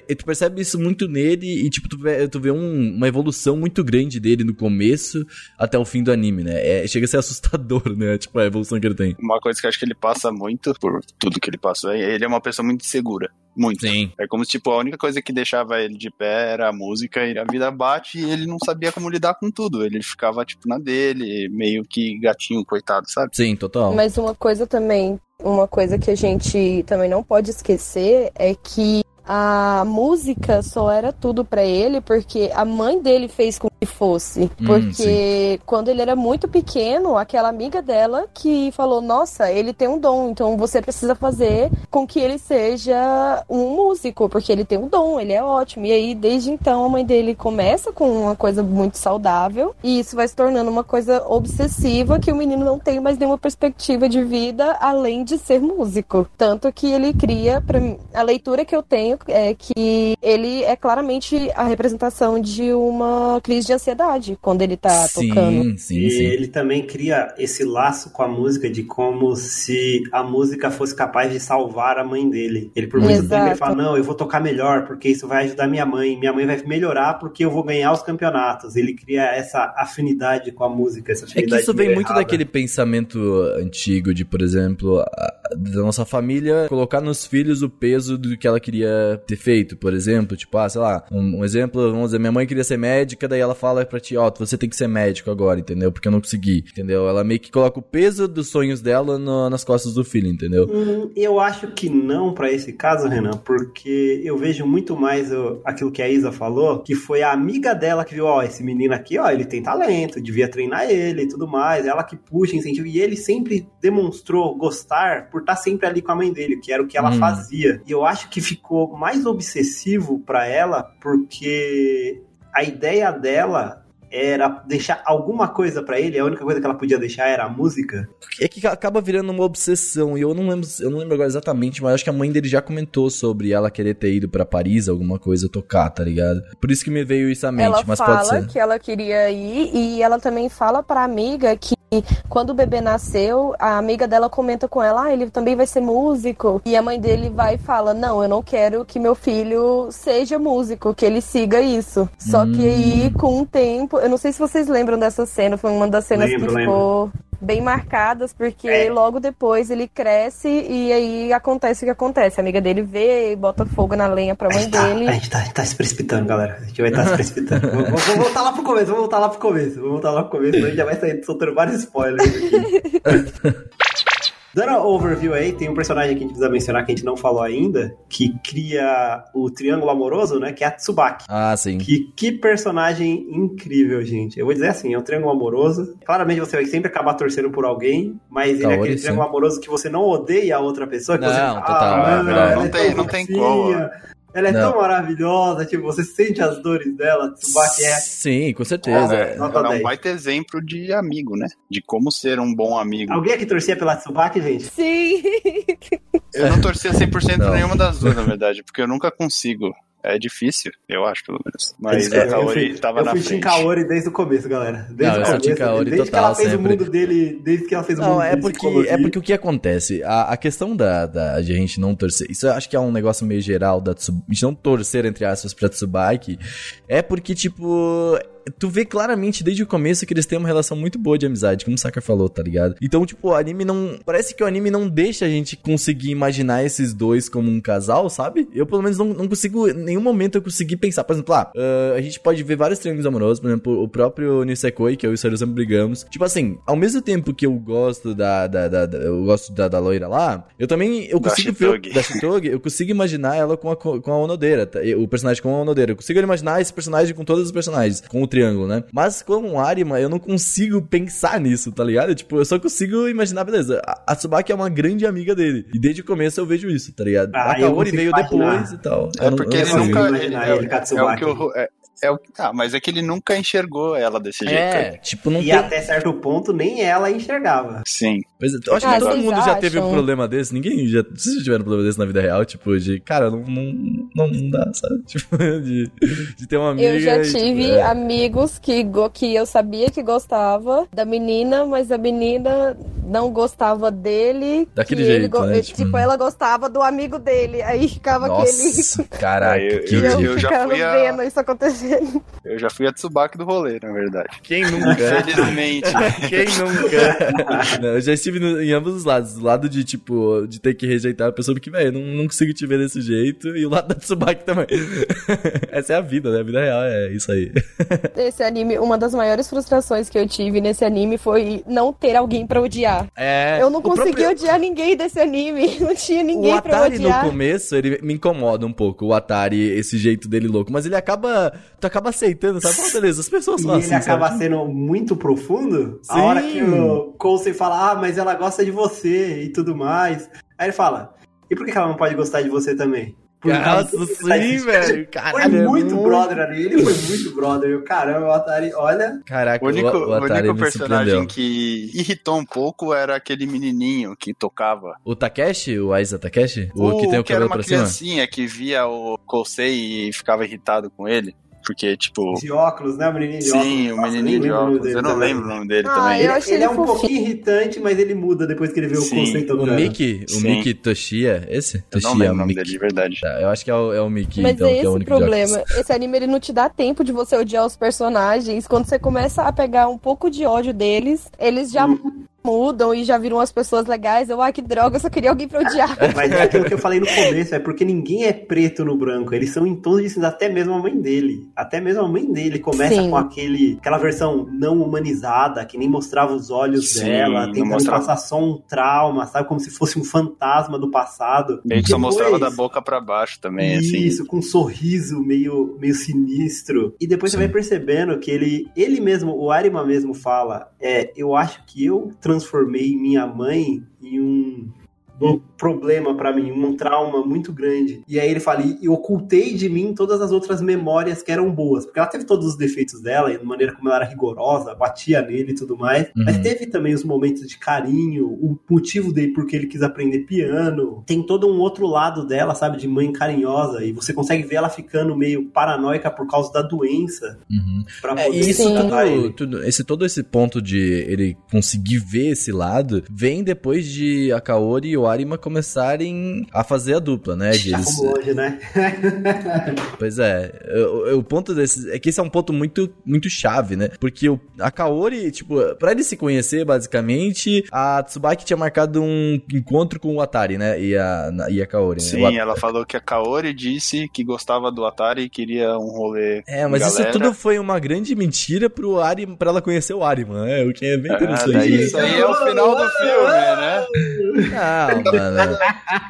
e- tu percebe isso muito nele e, tipo, tu vê, tu vê um- uma evolução muito grande dele no começo até o fim do anime, né? É, chega a ser assustador, né? Tipo, a evolução que ele tem. Uma coisa que eu acho que ele passa muito, por tudo que ele passou, é ele é uma pessoa muito segura. Muito. Sim. É como se, tipo, a única coisa que deixava ele de pé era a música e a vida bate e ele não sabia como lidar com tudo. Ele ficava, tipo, na dele, meio que gatinho, coitado, sabe? Sim, total. Mas uma coisa também, uma coisa que a gente também não pode esquecer é que a música só era tudo pra ele porque a mãe dele fez com que fosse. Hum, Porque quando ele era muito pequeno, aquela amiga dela que falou: Nossa, ele tem um dom, então você precisa fazer com que ele seja um músico, porque ele tem um dom, ele é ótimo. E aí, desde então, a mãe dele começa com uma coisa muito saudável e isso vai se tornando uma coisa obsessiva que o menino não tem mais nenhuma perspectiva de vida além de ser músico. Tanto que ele cria, pra a leitura que eu tenho é que ele é claramente a representação de uma crise de ansiedade quando ele tá tocando. Sim, sim, E sim. ele também cria esse laço com a música de como se a música fosse capaz de salvar a mãe dele. Ele por muito Exato. tempo ele fala: "Não, eu vou tocar melhor porque isso vai ajudar minha mãe. Minha mãe vai melhorar porque eu vou ganhar os campeonatos". Ele cria essa afinidade com a música, essa É afinidade que isso vem muito errada. daquele pensamento antigo de, por exemplo, a- da nossa família colocar nos filhos o peso do que ela queria ter feito, por exemplo. Tipo, ah, sei lá, um, um exemplo, vamos dizer, minha mãe queria ser médica, daí ela fala pra ti, ó, você tem que ser médico agora, entendeu? Porque eu não consegui, entendeu? Ela meio que coloca o peso dos sonhos dela no- nas costas do filho, entendeu? Hum, eu acho que não pra esse caso, Renan, porque eu vejo muito mais aquilo que a Isa falou, que foi a amiga dela que viu, ó, esse menino aqui, ó, ele tem talento, devia treinar ele e tudo mais, ela que puxa, incentiva, e ele sempre demonstrou gostar por estar sempre ali com a mãe dele, que era o que ela Hum. fazia. E eu acho que ficou mais obsessivo pra ela, porque a ideia dela era deixar alguma coisa pra ele, a única coisa que ela podia deixar era a música. É que acaba virando uma obsessão. E eu não lembro, eu não lembro agora exatamente, mas acho que a mãe dele já comentou sobre ela querer ter ido pra Paris, alguma coisa, tocar, tá ligado? Por isso que me veio isso à mente, Ela mas pode fala ser. que ela queria ir e ela também fala pra amiga que quando o bebê nasceu, a amiga dela comenta com ela, ah, ele também vai ser músico. E a mãe dele vai e fala, não, eu não quero que meu filho seja músico, que ele siga isso. Só Hum. que aí, com o tempo, eu não sei se vocês lembram dessa cena, foi uma das cenas Lembro, que ficou bem marcadas, porque É. logo depois ele cresce e aí acontece o que acontece. A amiga dele vê e bota fogo na lenha pra A mãe gente, tá, dele. a, gente tá, a gente tá se precipitando, galera. A gente vai estar se precipitando. vamos, vamos- vamos voltar lá pro começo, vamos voltar lá pro começo. Vamos voltar lá pro começo, a gente já vai sair soltando vários spoilers aqui. Dando a overview aí, tem um personagem que a gente precisa mencionar que a gente não falou ainda, que cria o triângulo amoroso, né? Que é a Tsubaki. Ah, sim. Que, que personagem incrível, gente. Eu vou dizer assim, é um triângulo amoroso. Claramente você vai sempre acabar torcendo por alguém, mas ele é aquele sim. triângulo amoroso que você não odeia a outra pessoa, que Não, você total, ah, é verdade. ela Não é tem- tão não tem como. Ela é Não. tão maravilhosa, tipo, você sente as dores dela, Tsubaki é... Sim, com certeza. É, nota Ela é 10. um baita exemplo de amigo, né? De como ser um bom amigo. Alguém aqui torcia pela Tsubaki, gente? Sim! Eu não torcia 100% Não. nenhuma das duas, na verdade, porque eu nunca consigo. É difícil, eu acho, pelo menos. Mas É, a Kaori fui, tava eu na fui frente. Team Kaori desde o começo, galera. Desde Não, o eu começo. Kaori desde que total, ela fez sempre. o mundo dele, desde que ela fez o mundo Não, é dele de porque, psicologia. é porque o que acontece? A, a questão da, da, de a gente não torcer, isso eu acho que é um negócio meio geral da Tsu- a gente não torcer, entre aspas, pra Tsubaki, é porque, tipo, tu vê claramente desde o começo que eles têm uma relação muito boa de amizade, como o Saka falou, tá ligado? Então, tipo, o anime não. Parece que o anime não deixa a gente conseguir imaginar esses dois como um casal, sabe? Eu, pelo menos, não, não consigo. Em nenhum momento eu consegui pensar. Por exemplo, ah, ah, a gente pode ver vários triângulos amorosos, por exemplo, o próprio Nisekoi, que eu e o Saru sempre brigamos. Tipo assim, ao mesmo tempo que eu gosto da. da, da- da- eu gosto da, da loira lá, eu também. Eu consigo ver. Da Shitogi, eu consigo imaginar ela com a, com a Onodeira, tá? o personagem com a Onodeira. Eu consigo imaginar esse personagem com todos os personagens, com o triângulo, né? Mas com o Arima, eu não consigo pensar nisso, tá ligado? Tipo, eu só consigo imaginar, beleza, a, a Tsubaki é uma grande amiga dele. E desde o começo eu vejo isso, tá ligado? Ah, a Kaori veio imaginar. depois e tal. É Eu porque ele não nunca. imaginar é, ele com a é o que eu. É, é o, ah, mas é que ele nunca enxergou ela desse jeito. É, tipo, não E tem... até certo ponto, nem ela enxergava. Sim. Pois é, eu acho Ah, que todo vocês mundo já teve um acham? problema desse. Ninguém já. Vocês já tiveram um problema desse na vida real? Tipo, de. Cara, não, não, não, não dá, sabe? Tipo, de, de ter uma amiga. Eu já e, tipo, tive é. amigos que, go- que eu sabia que gostava da menina, mas a menina não gostava dele. Daquele que ele jeito, go- né? Tipo, Tipo, ela gostava do amigo dele. Aí ficava Nossa, caraca, Ah, eu- que aquele. E eu, eu já fui a- vendo isso acontecendo. Eu já fui a Tsubaki do rolê, na verdade. Quem nunca? Infelizmente. Quem nunca? Não, eu já estive no- em ambos os lados. Do lado de, tipo, de ter que rejeitar a pessoa, porque, velho, não, não consigo te ver desse jeito. E o lado da Tsubaki também. Essa é a vida, né? A vida real é isso aí. Esse anime, uma das maiores frustrações que eu tive nesse anime foi não ter alguém pra odiar. É. Eu não o consegui próprio- odiar ninguém desse anime. Não tinha ninguém O pra Atari no odiar. começo, ele me incomoda um pouco, o Atari, esse jeito dele louco. Mas ele acaba. Tu acaba aceitando, sabe? Fala, beleza, as pessoas E são ele assim. acaba sabe? sendo muito profundo. Sim. A hora que o Coulson fala, ah, mas ela gosta de você e tudo mais. Aí ele fala, e por que ela não pode gostar de você também? Por causa Nossa, do que você tá sim, velho. Foi Caralho, é muito brother ali, ele foi muito brother. E o caramba, o Atari, olha, Caraca, O único, o, o o Atari único personagem que irritou um pouco era aquele menininho que tocava. O Takeshi, o Aiza Takeshi? O, que tem o que era cabelo uma pra cima? criancinha que via o Kosei e ficava irritado com ele. Porque, tipo. de óculos, né? O menininho de óculos. Sim, o menininho de o óculos. dele Eu não também. lembro o nome dele Ah, também. eu Ele, achei ele é ele um fofinho. pouquinho irritante, mas ele muda depois que ele vê o Sim. Coulson O tocando. Miki, o Sim. Miki Toshia, esse? Eu Toshia não lembro o nome Miki. dele de verdade. Tá, eu acho que é o, é o Miki, Mas então, é que é esse o o único problema. Esse anime ele não te dá tempo de você odiar os personagens. Quando você começa a pegar um pouco de ódio deles, eles já mudam e já viram as pessoas legais. Eu, ah, que droga, eu só queria alguém pra odiar. Mas é aquilo que eu falei no começo, é porque ninguém é preto no branco. Eles são em tons de cinza, até mesmo a mãe dele. Até mesmo a mãe dele começa Sim. com aquele, aquela versão não humanizada, que nem mostrava os olhos Sim, dela, tentando mostrava. passar só um trauma, sabe? Como se fosse um fantasma do passado. Meio que só mostrava da boca pra baixo também, assim. Isso, com um sorriso meio, meio sinistro. E depois Sim. você vai percebendo que ele, ele mesmo, o Arima mesmo fala, é, eu acho que eu transformei minha mãe em um, um problema pra mim, um trauma muito grande. E aí ele fala, e e ocultei de mim todas as outras memórias que eram boas, porque ela teve todos os defeitos dela, e a maneira como ela era rigorosa, batia nele e tudo mais, Uhum. mas teve também os momentos de carinho, o motivo dele porque ele quis aprender piano, tem todo um outro lado dela, sabe, de mãe carinhosa, e você consegue ver ela ficando meio paranoica por causa da doença, Uhum. pra É, poder isso tudo, tudo- esse, todo esse ponto de ele conseguir ver esse lado, vem depois de a Kaori e o Arima começarem a fazer a dupla, né? De Já eles- fomos longe, né? Pois é, o, o ponto desse é que esse é um ponto muito, muito chave, né? Porque o, a Kaori, tipo, pra ele se conhecer, basicamente, a Tsubaki tinha marcado um encontro com o Atari, né? E a, na- e a Kaori, né? Sim, O At- ela falou que a Kaori disse que gostava do Atari e queria um rolê. É, mas com isso galera. tudo foi uma grande mentira pro Arima, pra ela conhecer o Arima, né? O que é bem Ah, interessante. daí isso aí é o final do filme, né? Não, mano.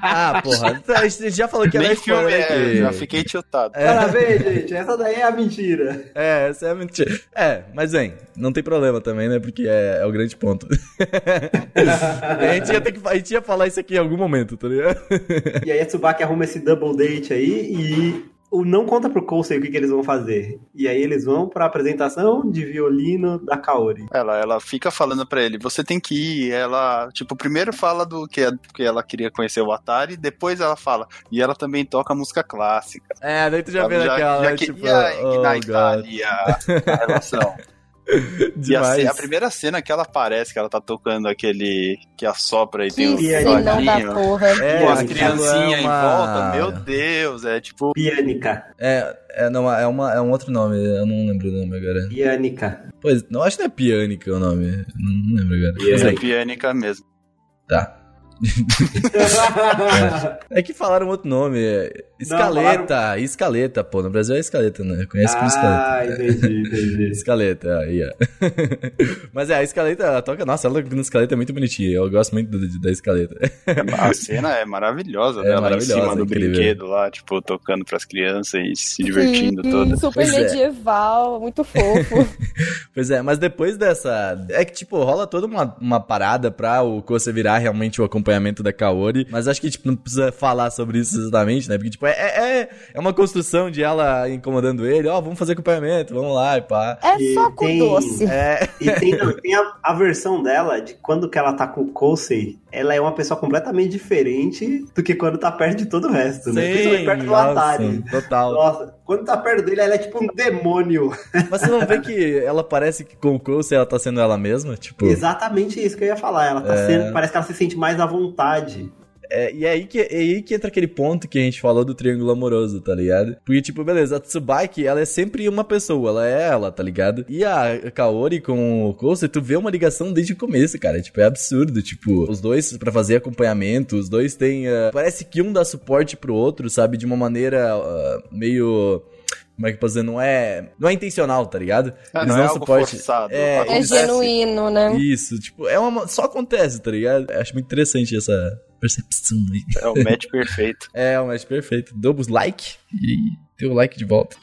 Ah, porra. A gente já falou que Nem era filme spoiler é, aqui. já fiquei tiltado. Parabéns, gente. Essa daí é a mentira. É, essa é a mentira. É, mas bem, não tem problema também, né? Porque é, é o grande ponto. a, gente ia ter que, a gente ia falar isso aqui em algum momento, tá ligado? E aí a Tsubaki arruma esse double date aí e o não conta pro Kousei o que, que eles vão fazer. E aí eles vão pra apresentação de violino da Kaori. Ela, ela fica falando pra ele, você tem que ir. Ela, tipo, primeiro fala do que, que ela queria conhecer o Atari, depois ela fala. E ela também toca música clássica. É, daí tu já sabe? vê naquela, já né, queria tipo, ignitar oh, a, a relação. E a, demais. a primeira cena que ela aparece, que ela tá tocando aquele que assopra e tem Que o aí, senão da porra. É, Com as aquilo criancinhas é em uma- volta, meu Deus, é tipo. Pianica. É, é, não, é, uma, é um outro nome, eu não lembro o nome agora. Pianica. Pois, não, acho que não é Pianica o nome, não, não lembro agora. Mas É aí, piânica mesmo. tá. É que falaram outro nome, é Escaleta, Escaleta, pô, no Brasil é Escaleta, né? Conhece como Escaleta. ah, entendi, entendi. Escaleta, aí, ó. Mas é, a escaleta, ela toca. Nossa, ela na escaleta é muito bonitinha. Eu gosto muito do- da escaleta. A cena é maravilhosa É dela maravilhosa, em cima do incrível. brinquedo lá, tipo, tocando pras crianças e se divertindo Sim, toda. Super Pois é. medieval, muito fofo. Pois é, mas depois dessa. É que, tipo, rola toda uma, uma parada pra o Kose virar realmente o acompanhamento da Kaori. Mas acho que, tipo, não precisa falar sobre isso exatamente, né? Porque, tipo, é, é, é uma construção de ela incomodando ele. Ó, vamos fazer acompanhamento, vamos lá e pá. É E só com tem- doce. É. E tem, não, tem a, a versão dela de quando que ela tá com o Kousei, ela é uma pessoa completamente diferente do que quando tá perto de todo o resto, né? Principalmente perto do nossa, Atari. Total. Nossa, quando tá perto dele, ela é tipo um demônio. Mas você não vê que ela parece que com o Kose ela tá sendo ela mesma? Tipo. Exatamente isso que eu ia falar. Ela tá É. sendo. Parece que ela se sente mais à vontade. É, e é aí, que, é aí que entra aquele ponto que a gente falou do triângulo amoroso, tá ligado? Porque, tipo, beleza, a Tsubaki, ela é sempre uma pessoa, ela é ela, tá ligado? E a Kaori com o Kousei, tu vê uma ligação desde o começo, cara. Tipo, é absurdo. Tipo, os dois para fazer acompanhamento, os dois têm. Uh, parece que um dá suporte pro outro, sabe? De uma maneira uh, meio como é que eu posso dizer? Não é, não é intencional, tá ligado? Ah, Eles não é suporte. Forçado, é, é genuíno, né? Isso, tipo, é uma, só acontece, tá ligado? Eu acho muito interessante essa percepção aí. É o match perfeito. é, o match perfeito. Damos like e deu like de volta.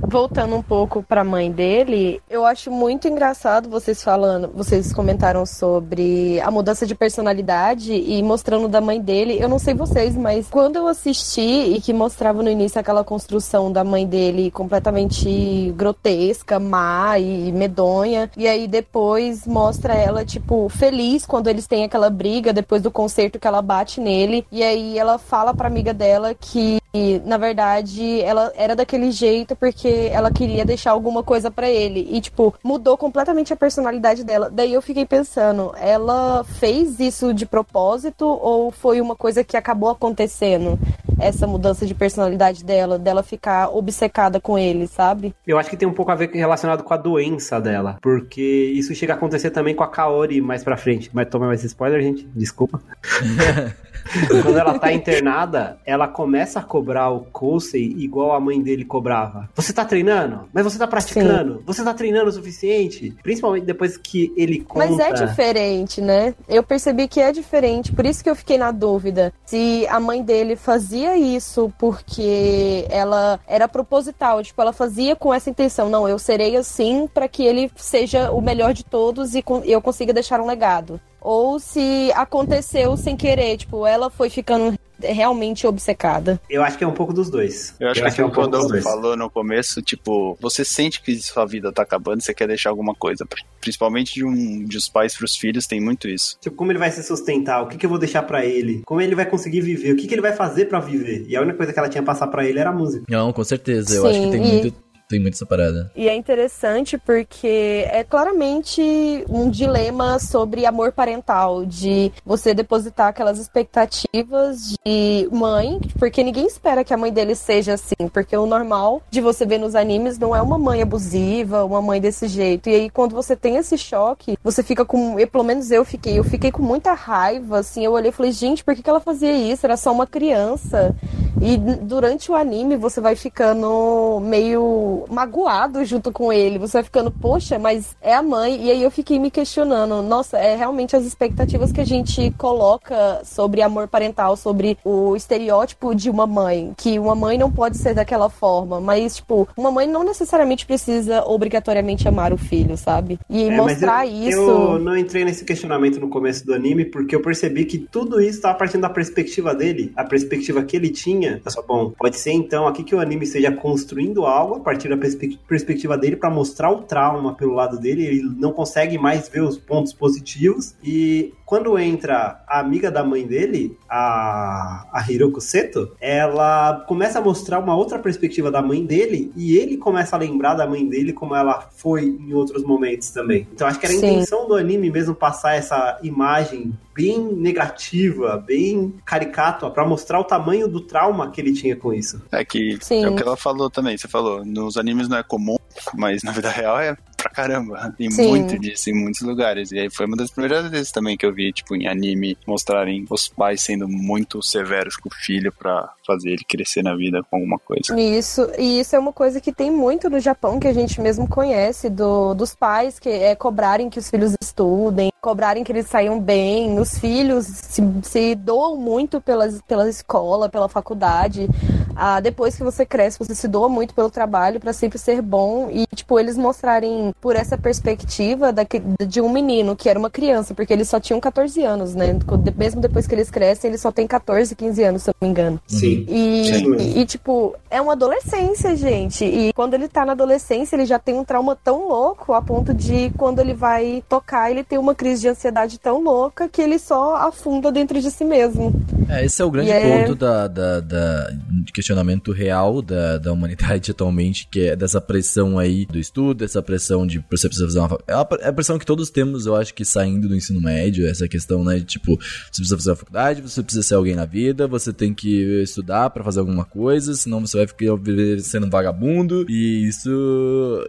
Voltando um pouco para a mãe dele, eu acho muito engraçado vocês falando, vocês comentaram sobre a mudança de personalidade e mostrando da mãe dele. Eu não sei vocês, mas quando eu assisti e que mostrava no início aquela construção da mãe dele completamente grotesca, má e medonha, e aí depois mostra ela tipo feliz quando eles têm aquela briga depois do concerto que ela bate nele, e aí ela fala para amiga dela que na verdade ela era daquele jeito porque porque ela queria deixar alguma coisa para ele. E, tipo, mudou completamente a personalidade dela. Daí eu fiquei pensando, ela fez isso de propósito ou foi uma coisa que acabou acontecendo? Essa mudança de personalidade dela, dela ficar obcecada com ele, sabe? Eu acho que tem um pouco a ver relacionado com a doença dela. Porque isso chega a acontecer também com a Kaori mais pra frente. Mas toma mais spoiler, gente. Desculpa. Quando ela tá internada, ela começa a cobrar o Kousei igual a mãe dele cobrava. Você tá treinando? Mas você tá praticando? Sim. Você tá treinando o suficiente? Principalmente depois que ele conta... Mas é diferente, né? Eu percebi que é diferente, por isso que eu fiquei na dúvida. Se a mãe dele fazia isso porque ela era proposital, tipo, ela fazia com essa intenção, não, eu serei assim para que ele seja o melhor de todos e eu consiga deixar um legado ou se aconteceu sem querer, tipo, ela foi ficando realmente obcecada. Eu acho que é um pouco dos dois. Eu acho, eu que, acho que é um quando eu falou no começo, tipo, você sente que sua vida tá acabando, você quer deixar alguma coisa. Principalmente de um de os pais pros filhos tem muito isso. Tipo, como ele vai se sustentar? O que, que eu vou deixar para ele? Como ele vai conseguir viver? O que, que ele vai fazer para viver? E a única coisa que ela tinha a passar para ele era a música. Não, com certeza. Eu acho que tem e... muito tem muito essa parada. E é interessante porque é claramente um dilema sobre amor parental, de você depositar aquelas expectativas de mãe, porque ninguém espera que a mãe dele seja assim, porque o normal de você ver nos animes não é uma mãe abusiva, uma mãe desse jeito. E aí quando você tem esse choque, você fica com, pelo menos eu fiquei, eu fiquei com muita raiva, assim, eu olhei e falei, gente, por que, que ela fazia isso? Era só uma criança. E durante o anime você vai ficando meio magoado junto com ele. Você vai ficando, poxa, mas é a mãe. E aí eu fiquei me questionando, nossa, é realmente as expectativas que a gente coloca sobre amor parental, sobre o estereótipo de uma mãe. Que uma mãe não pode ser daquela forma. Mas, tipo, uma mãe não necessariamente precisa obrigatoriamente amar o filho, sabe? E é, mostrar eu, isso. Eu não entrei nesse questionamento no começo do anime, porque eu percebi que tudo isso estava partindo da perspectiva dele, a perspectiva que ele tinha tinha. Só, bom, pode ser então aqui que o anime esteja construindo algo a partir da perspe perspectiva dele para mostrar o trauma pelo lado dele. Ele não consegue mais ver os pontos positivos. E quando entra a amiga da mãe dele, a, a Hiroko Seto, ela começa a mostrar uma outra perspectiva da mãe dele e ele começa a lembrar da mãe dele como ela foi em outros momentos também. Então acho que era a Sim. intenção do anime mesmo passar essa imagem bem negativa, bem caricato, para mostrar o tamanho do trauma que ele tinha com isso. É que Sim. é o que ela falou também. Você falou, nos animes não é comum, mas na vida real é pra caramba. Tem Sim. muito disso em muitos lugares. E aí foi uma das primeiras vezes também que eu vi, tipo, em anime, mostrarem os pais sendo muito severos com o filho pra fazer ele crescer na vida com alguma coisa. Isso, e isso é uma coisa que tem muito no Japão, que a gente mesmo conhece, do, dos pais que é cobrarem que os filhos estudem, cobrarem que eles saiam bem, os filhos se, se doam muito pela, pela escola, pela faculdade. Ah, depois que você cresce, você se doa muito pelo trabalho para sempre ser bom e, tipo, eles mostrarem por essa perspectiva da, de um menino que era uma criança, porque eles só tinham 14 anos, né? Mesmo depois que eles crescem, eles só têm 14, 15 anos, se eu não me engano. Sim. E, Sim. e, e, tipo, é uma adolescência, gente. E quando ele tá na adolescência, ele já tem um trauma tão louco a ponto de quando ele vai tocar, ele tem uma crise de ansiedade tão louca que ele só afunda dentro de si mesmo. É, esse é o grande E é- ponto da, da, da- de questionamento real da, da humanidade atualmente, que é dessa pressão aí do estudo, essa pressão de você precisa fazer uma. É a, é a pressão que todos temos, eu acho que saindo do ensino médio, essa questão, né? De, tipo, você precisa fazer a faculdade, você precisa ser alguém na vida, você tem que estudar pra fazer alguma coisa, senão você vai ficar viver sendo um vagabundo. E isso.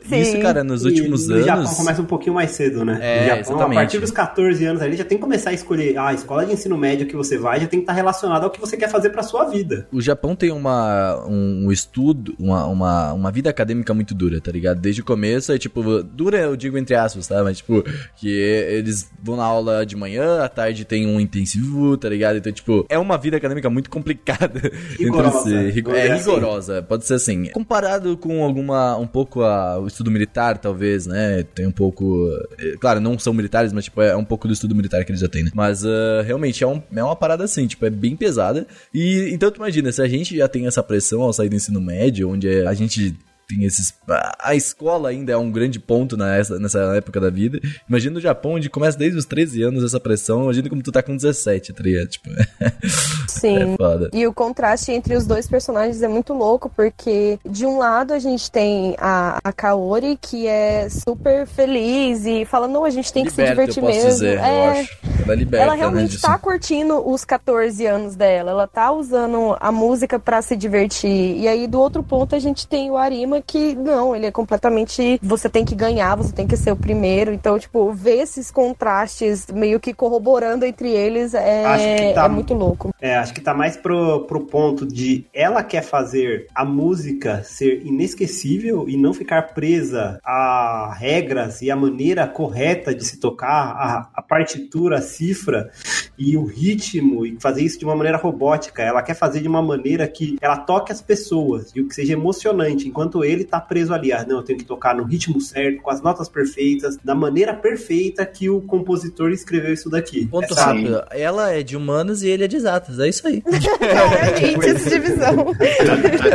Sim. Isso, cara, nos últimos e no Japão anos. começa um pouquinho mais cedo, né? É, no Japão, exatamente. a partir dos 14 anos ali, já tem que começar a escolher ah, a escola de ensino médio que você vai, já tem que estar relacionado ao que você quer fazer pra sua vida. O Japão tem uma, um, estudo, uma, uma, uma vida acadêmica muito dura, tá ligado? Desde o começo, é tipo, dura eu digo entre aspas, tá? Mas tipo, que eles vão na aula de manhã, à tarde tem um intensivo, tá ligado? Então, tipo, é uma vida acadêmica muito complicada. Rigorosa, entre si. É dizer assim. rigorosa, pode ser assim. Comparado com alguma, um pouco a, o estudo militar, talvez, né? Tem um pouco. é, Claro, não são militares, mas tipo, é um pouco do estudo militar que eles já têm, né? Mas ah, realmente é, um, é uma parada assim, tipo, é bem pesada. E então tu imagina, se a gente já tem essa pressão ao sair do ensino médio, onde é- a gente tem esses. A escola ainda é um grande ponto nessa, nessa época da vida. Imagina no Japão, onde começa desde os 13 anos essa pressão. Imagina como tu tá com 17, tá ligado? Tipo, Sim. é foda. E o contraste entre os dois personagens é muito louco, porque de um lado a gente tem a, a Kaori, que é super feliz e fala, não, a gente tem que Liberta, se divertir eu posso mesmo. dizer, eu é, acho. Ela liberta, ela né, realmente disso. tá curtindo os 14 anos dela. Ela tá usando a música pra se divertir. E aí, do outro ponto, a gente tem o Arima que, não, ele é completamente. Você tem que ganhar, você tem que ser o primeiro. Então, tipo, ver esses contrastes meio que corroborando entre eles é, tá- é muito louco. É, acho que tá mais pro, pro ponto de ela quer fazer a música ser inesquecível e não ficar presa a regras e a maneira correta de se tocar, a, a partitura, a cifra e o ritmo, e fazer isso de uma maneira robótica. Ela quer fazer de uma maneira que ela toque as pessoas e o que seja emocionante, enquanto ele tá preso ali. Ah, não, eu tenho que tocar no ritmo certo, com as notas perfeitas, da maneira perfeita que o compositor escreveu isso daqui. Ponto Essa- rápido. Ela é de humanas e ele é de exatas. É isso aí. Claramente, essa divisão.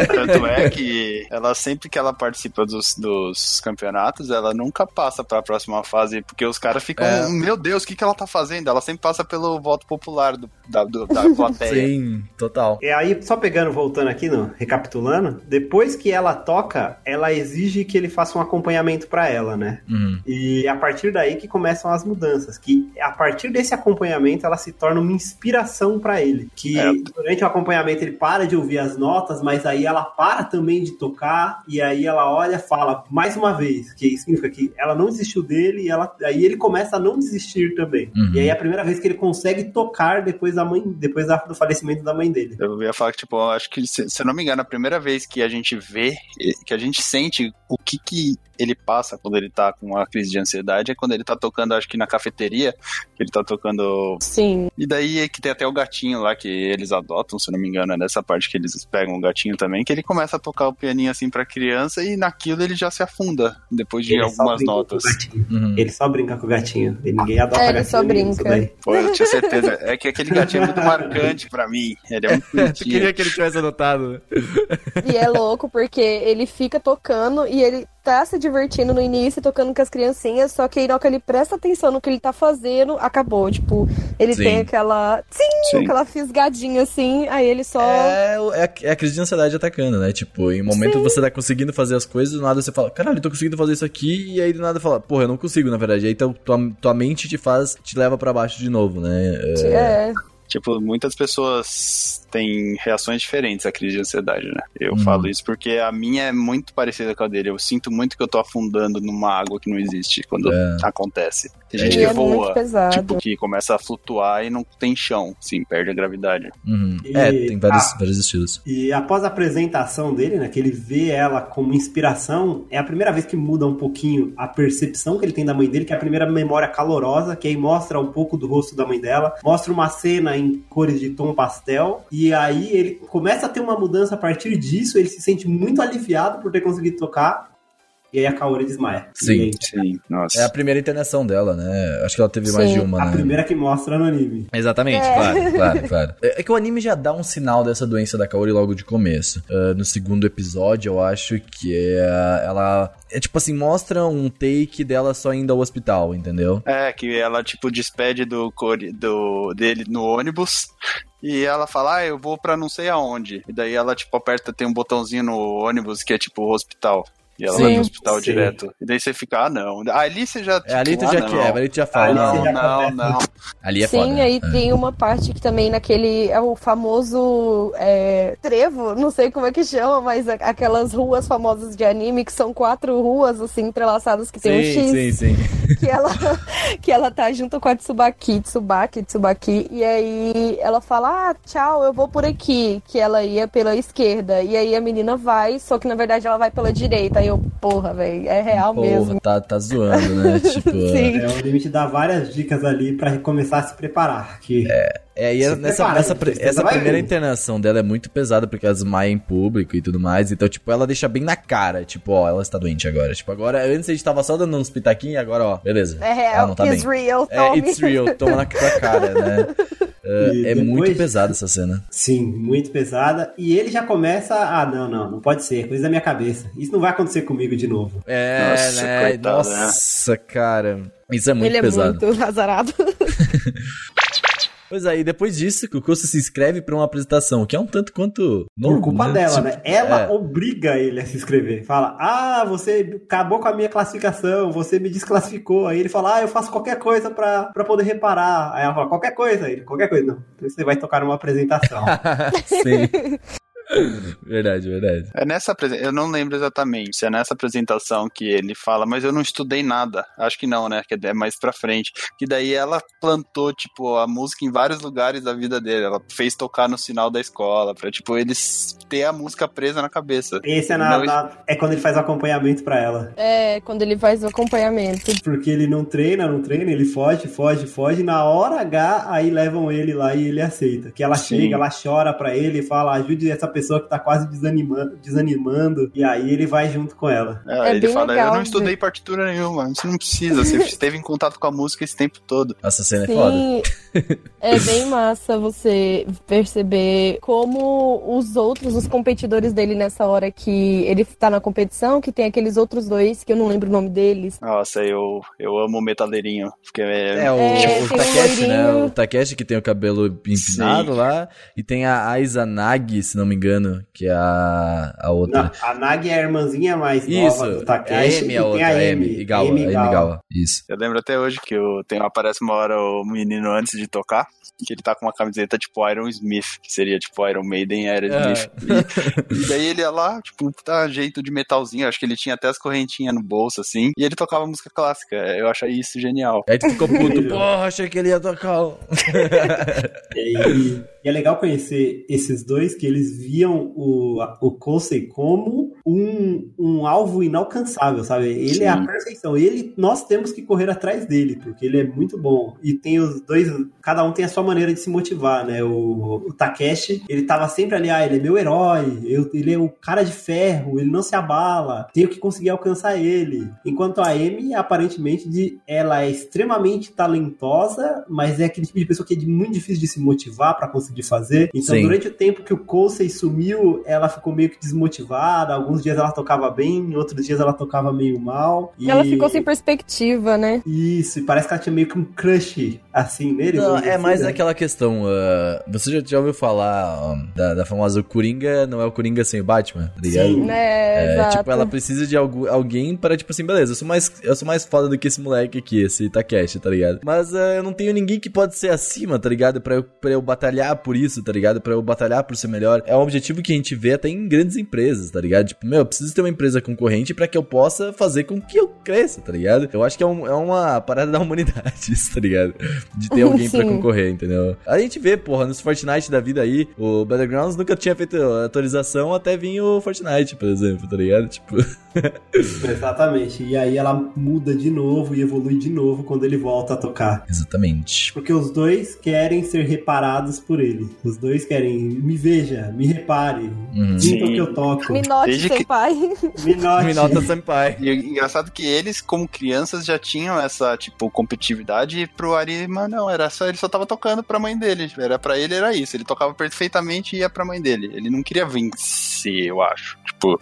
Tanto, é que ela sempre que ela participa dos, dos campeonatos, ela nunca passa pra próxima fase, porque os caras ficam, É. meu Deus, o que, que ela tá fazendo? Ela sempre passa pelo voto popular do, da, do- da plateia. Sim, total. E aí, só pegando, voltando aqui, no, recapitulando, depois que ela toca, ela exige que ele faça um acompanhamento pra ela, né? Uhum. E é a partir daí que começam as mudanças, que a partir desse acompanhamento ela se torna uma inspiração pra ele, que É. durante o acompanhamento ele para de ouvir as notas, mas aí ela para também de tocar e aí ela olha, fala mais uma vez, que significa que ela não desistiu dele e ela aí ele começa a não desistir também. Uhum. E aí é a primeira vez que ele consegue tocar depois da mãe, depois da- do falecimento da mãe dele. Eu ia falar que, tipo, eu acho que, se, se eu não me engano, a primeira vez que a gente vê, eh, que a gente sente o que que ele passa quando ele tá com uma crise de ansiedade é quando ele tá tocando, acho que na cafeteria, que ele tá tocando. Sim. E daí é que tem até o gatinho lá que eles adotam, se eu não me engano, é nessa parte que eles pegam o gatinho também, que ele começa a tocar o pianinho assim pra criança e naquilo ele já se afunda, depois de Ele só algumas brinca notas. Com o gatinho. Uhum. Ele só brinca com o gatinho. E ninguém adota É, ele gatinho só nenhum, isso brinca. Pô, eu tinha certeza. É que aquele gatinho é muito marcante pra mim. Ele é muito bonitinho. queria que ele tivesse anotado. E é louco porque ele fica tocando e ele tá se divertindo no início, tocando com as criancinhas, só que aí na hora que ele presta atenção no que ele tá fazendo, acabou. Tipo, ele Sim. tem aquela. Sim, Sim. aquela fisgadinha assim, aí ele só. É, é, a- é a crise de ansiedade atacando, né? Tipo, em um momento você tá conseguindo fazer as coisas, do nada você fala, caralho, eu tô conseguindo fazer isso aqui, e aí do nada fala, porra, eu não consigo, na verdade. Aí então, tua, tua mente te faz, te leva pra baixo de novo, né? É, É, Tipo, muitas pessoas têm reações diferentes à crise de ansiedade, né? Eu Uhum. falo isso porque a minha é muito parecida com a dele. Eu sinto muito que eu tô afundando numa água que não existe quando É. acontece. Tem gente e que é voa, tipo, que começa a flutuar e não tem chão, sim, perde a gravidade. uhum. E- É, tem vários, ah. vários estilos. E após a apresentação dele, né, que ele vê ela como inspiração, é a primeira vez que muda um pouquinho a percepção que ele tem da mãe dele, que é a primeira memória calorosa, que aí mostra um pouco do rosto da mãe dela, mostra uma cena em cores de tom pastel, e aí ele começa a ter uma mudança a partir disso, ele se sente muito aliviado por ter conseguido tocar, e aí a Kaori desmaia. Sim. Aí, Sim, nossa. É a primeira internação dela, né? Acho que ela teve mais Sim. de uma, a né? primeira que mostra no anime. Exatamente, É. claro, claro, claro. É é que o anime já dá um sinal dessa doença da Kaori logo de começo. Ah, no segundo episódio, eu acho que é, ela. É tipo assim, mostra um take dela só indo ao hospital, entendeu? É, que ela, tipo, despede do, do dele no ônibus. E ela fala, ah, eu vou pra não sei aonde. E daí ela, tipo, aperta, tem um botãozinho no ônibus que é tipo hospital. E ela Sim. vai pro hospital Sim. direto. E daí você fica, ah, não. Ali você já. É, ali tipo, tu ah, já não. quer, ali tu já Ah, fala. Ali não, já não, começa. não. Ali é Sim, foda. aí É. tem uma parte que também naquele. É o famoso é, trevo, não sei como é que chama, mas aquelas ruas famosas de anime, que são quatro ruas, assim, entrelaçadas, que tem um Sim, X. sim, sim. que ela que ela tá junto com a Tsubaki, Tsubaki, Tsubaki, e aí ela fala: "Ah, tchau, eu vou por aqui", que ela ia pela esquerda. E aí a menina vai, só que na verdade ela vai pela direita. Aí eu, porra, velho, é real Porra, mesmo. tá, tá zoando, né? tipo, Sim. É, o anime te dá várias dicas ali pra começar a se preparar. Que É, e Se nessa, prepara, você essa vai primeira ver. internação dela é muito pesada, porque ela desmaia em público e tudo mais. Então, tipo, ela deixa bem na cara, tipo, ó, ela está doente agora. Tipo, agora, antes a gente tava só dando uns pitaquinhos, agora, ó, beleza. É ela real, não tá it's bem. real, É, tome. it's real, toma na tua cara, né? É, E é muito pesada essa cena. Sim, muito pesada. E ele já começa. Ah, não, não, não pode ser, é coisa da minha cabeça. Isso não vai acontecer comigo de novo. É, Nossa, né? coitado, né? Nossa, cara. Isso é muito Ele é pesado. muito azarado. Pois aí, depois disso, que o Kusa se inscreve pra uma apresentação, que é um tanto quanto. Por culpa né? dela, Tipo, né? Ela é. obriga ele a se inscrever. Fala, ah, você acabou com a minha classificação, você me desclassificou. Aí ele fala, ah, eu faço qualquer coisa pra, pra poder reparar. Aí ela fala, qualquer coisa. Aí ele, qualquer coisa. Não, então você vai tocar numa apresentação. Sim. verdade, verdade. É nessa eu não lembro exatamente se é nessa apresentação que ele fala, mas eu não estudei nada. Acho que não, né? Que é mais pra frente. Que daí ela plantou, tipo, a música em vários lugares da vida dele. Ela fez tocar no sinal da escola, pra, tipo, eles ter a música presa na cabeça. Esse é, na- Não, na- é quando ele faz o acompanhamento pra ela. É, quando ele faz o acompanhamento. Porque ele não treina, não treina, ele foge, foge, foge. Na hora H, aí levam ele lá e ele aceita. Que ela Sim. chega, ela chora pra ele e fala: ajude essa pessoa que tá quase desanimando, desanimando. E aí ele vai junto com ela. É, É ele bem fala, legal eu não estudei partitura nenhuma, você não precisa, você esteve em contato com a música esse tempo todo. Essa cena é foda. Sim, é bem massa você perceber como os outros, os competidores dele nessa hora que ele tá na competição, que tem aqueles outros dois, que eu não lembro o nome deles. Nossa, eu, eu amo o metaleirinho, porque é... É, o, É, o tem um Takeshi, né? O Takeshi que tem o cabelo empinado Sim. lá. E tem a Aiza Nagi, se não me engano, que é a, a outra. Não, a Nagi é a irmãzinha mais Isso, nova do é a Takeshi. Amy, e a outra, a a. Amy, Igawa, Amy Amy Igawa. Isso. Eu lembro até hoje que eu, tem, aparece uma hora o menino antes de tocar, que ele tá com uma camiseta tipo Iron Smith, que seria tipo Iron Maiden Aerosmith. E, e daí ele ia lá, tipo, tá jeito de metalzinho, acho que ele tinha até as correntinhas no bolso, assim, e ele tocava música clássica. Eu achei isso genial. Aí tu ficou puto, porra, achei que ele ia tocar. o- E, e é legal conhecer esses dois, que eles viam o, o Kosei como um, um alvo inalcançável, sabe? Ele é a Sim. perfeição. Ele, nós temos que correr atrás dele, porque ele é muito bom. E tem os dois, cada um tem a sua maneira de se motivar, né? O, o Takeshi, ele tava sempre ali, ah, ele é meu herói, eu, ele é o cara de ferro, ele não se abala, tenho que conseguir alcançar ele. Enquanto a Amy, aparentemente, de, ela é extremamente talentosa, mas é aquele tipo de pessoa que é muito difícil de se motivar pra conseguir fazer. Então, Sim. durante o tempo que o Kosei sumiu, ela ficou meio que desmotivada. Alguns dias ela tocava bem, outros dias ela tocava meio mal. E Ela ficou sem perspectiva, né? Isso, e parece que ela tinha meio que um crush assim nele. Não, é assim, mais né? Aquela questão. ah, você já, já ouviu falar ah, da, da famosa Coringa não é o Coringa sem o Batman, tá ligado? Sim. Né, É, exato. tipo, ela precisa de algu- alguém para, tipo assim, beleza, eu sou mais, eu sou mais foda do que esse moleque aqui, esse Takeshi, tá ligado? Mas ah, eu não tenho ninguém que pode ser acima, tá ligado? Pra eu, pra eu batalhar por isso, tá ligado? Pra eu batalhar por ser melhor. É um objetivo que a gente vê até em grandes empresas, tá ligado? Tipo, meu, eu preciso ter uma empresa concorrente pra que eu possa fazer com que eu cresça, tá ligado? Eu acho que é, um- é uma parada da humanidade isso, tá ligado? De ter alguém pra Sim. concorrer, entendeu? A gente vê, porra, nos Fortnite da vida aí, o Battlegrounds nunca tinha feito atualização até vir o Fortnite, por exemplo, tá ligado? Tipo, Exatamente. E aí ela muda de novo e evolui de novo quando ele volta a tocar. exatamente. Porque os dois querem ser reparados por ele. Os dois querem, me veja, me repare, Uhum. sinta o que eu toco. Me note Desde Senpai. Minote. Minota Senpai. E é engraçado que eles, como crianças, já tinham essa, tipo, competitividade e pro Arima, não, era só, ele só tava tocando pra mãe dele. Era pra ele, era isso. Ele tocava perfeitamente e ia pra mãe dele. Ele não queria vencer, eu acho. Tipo,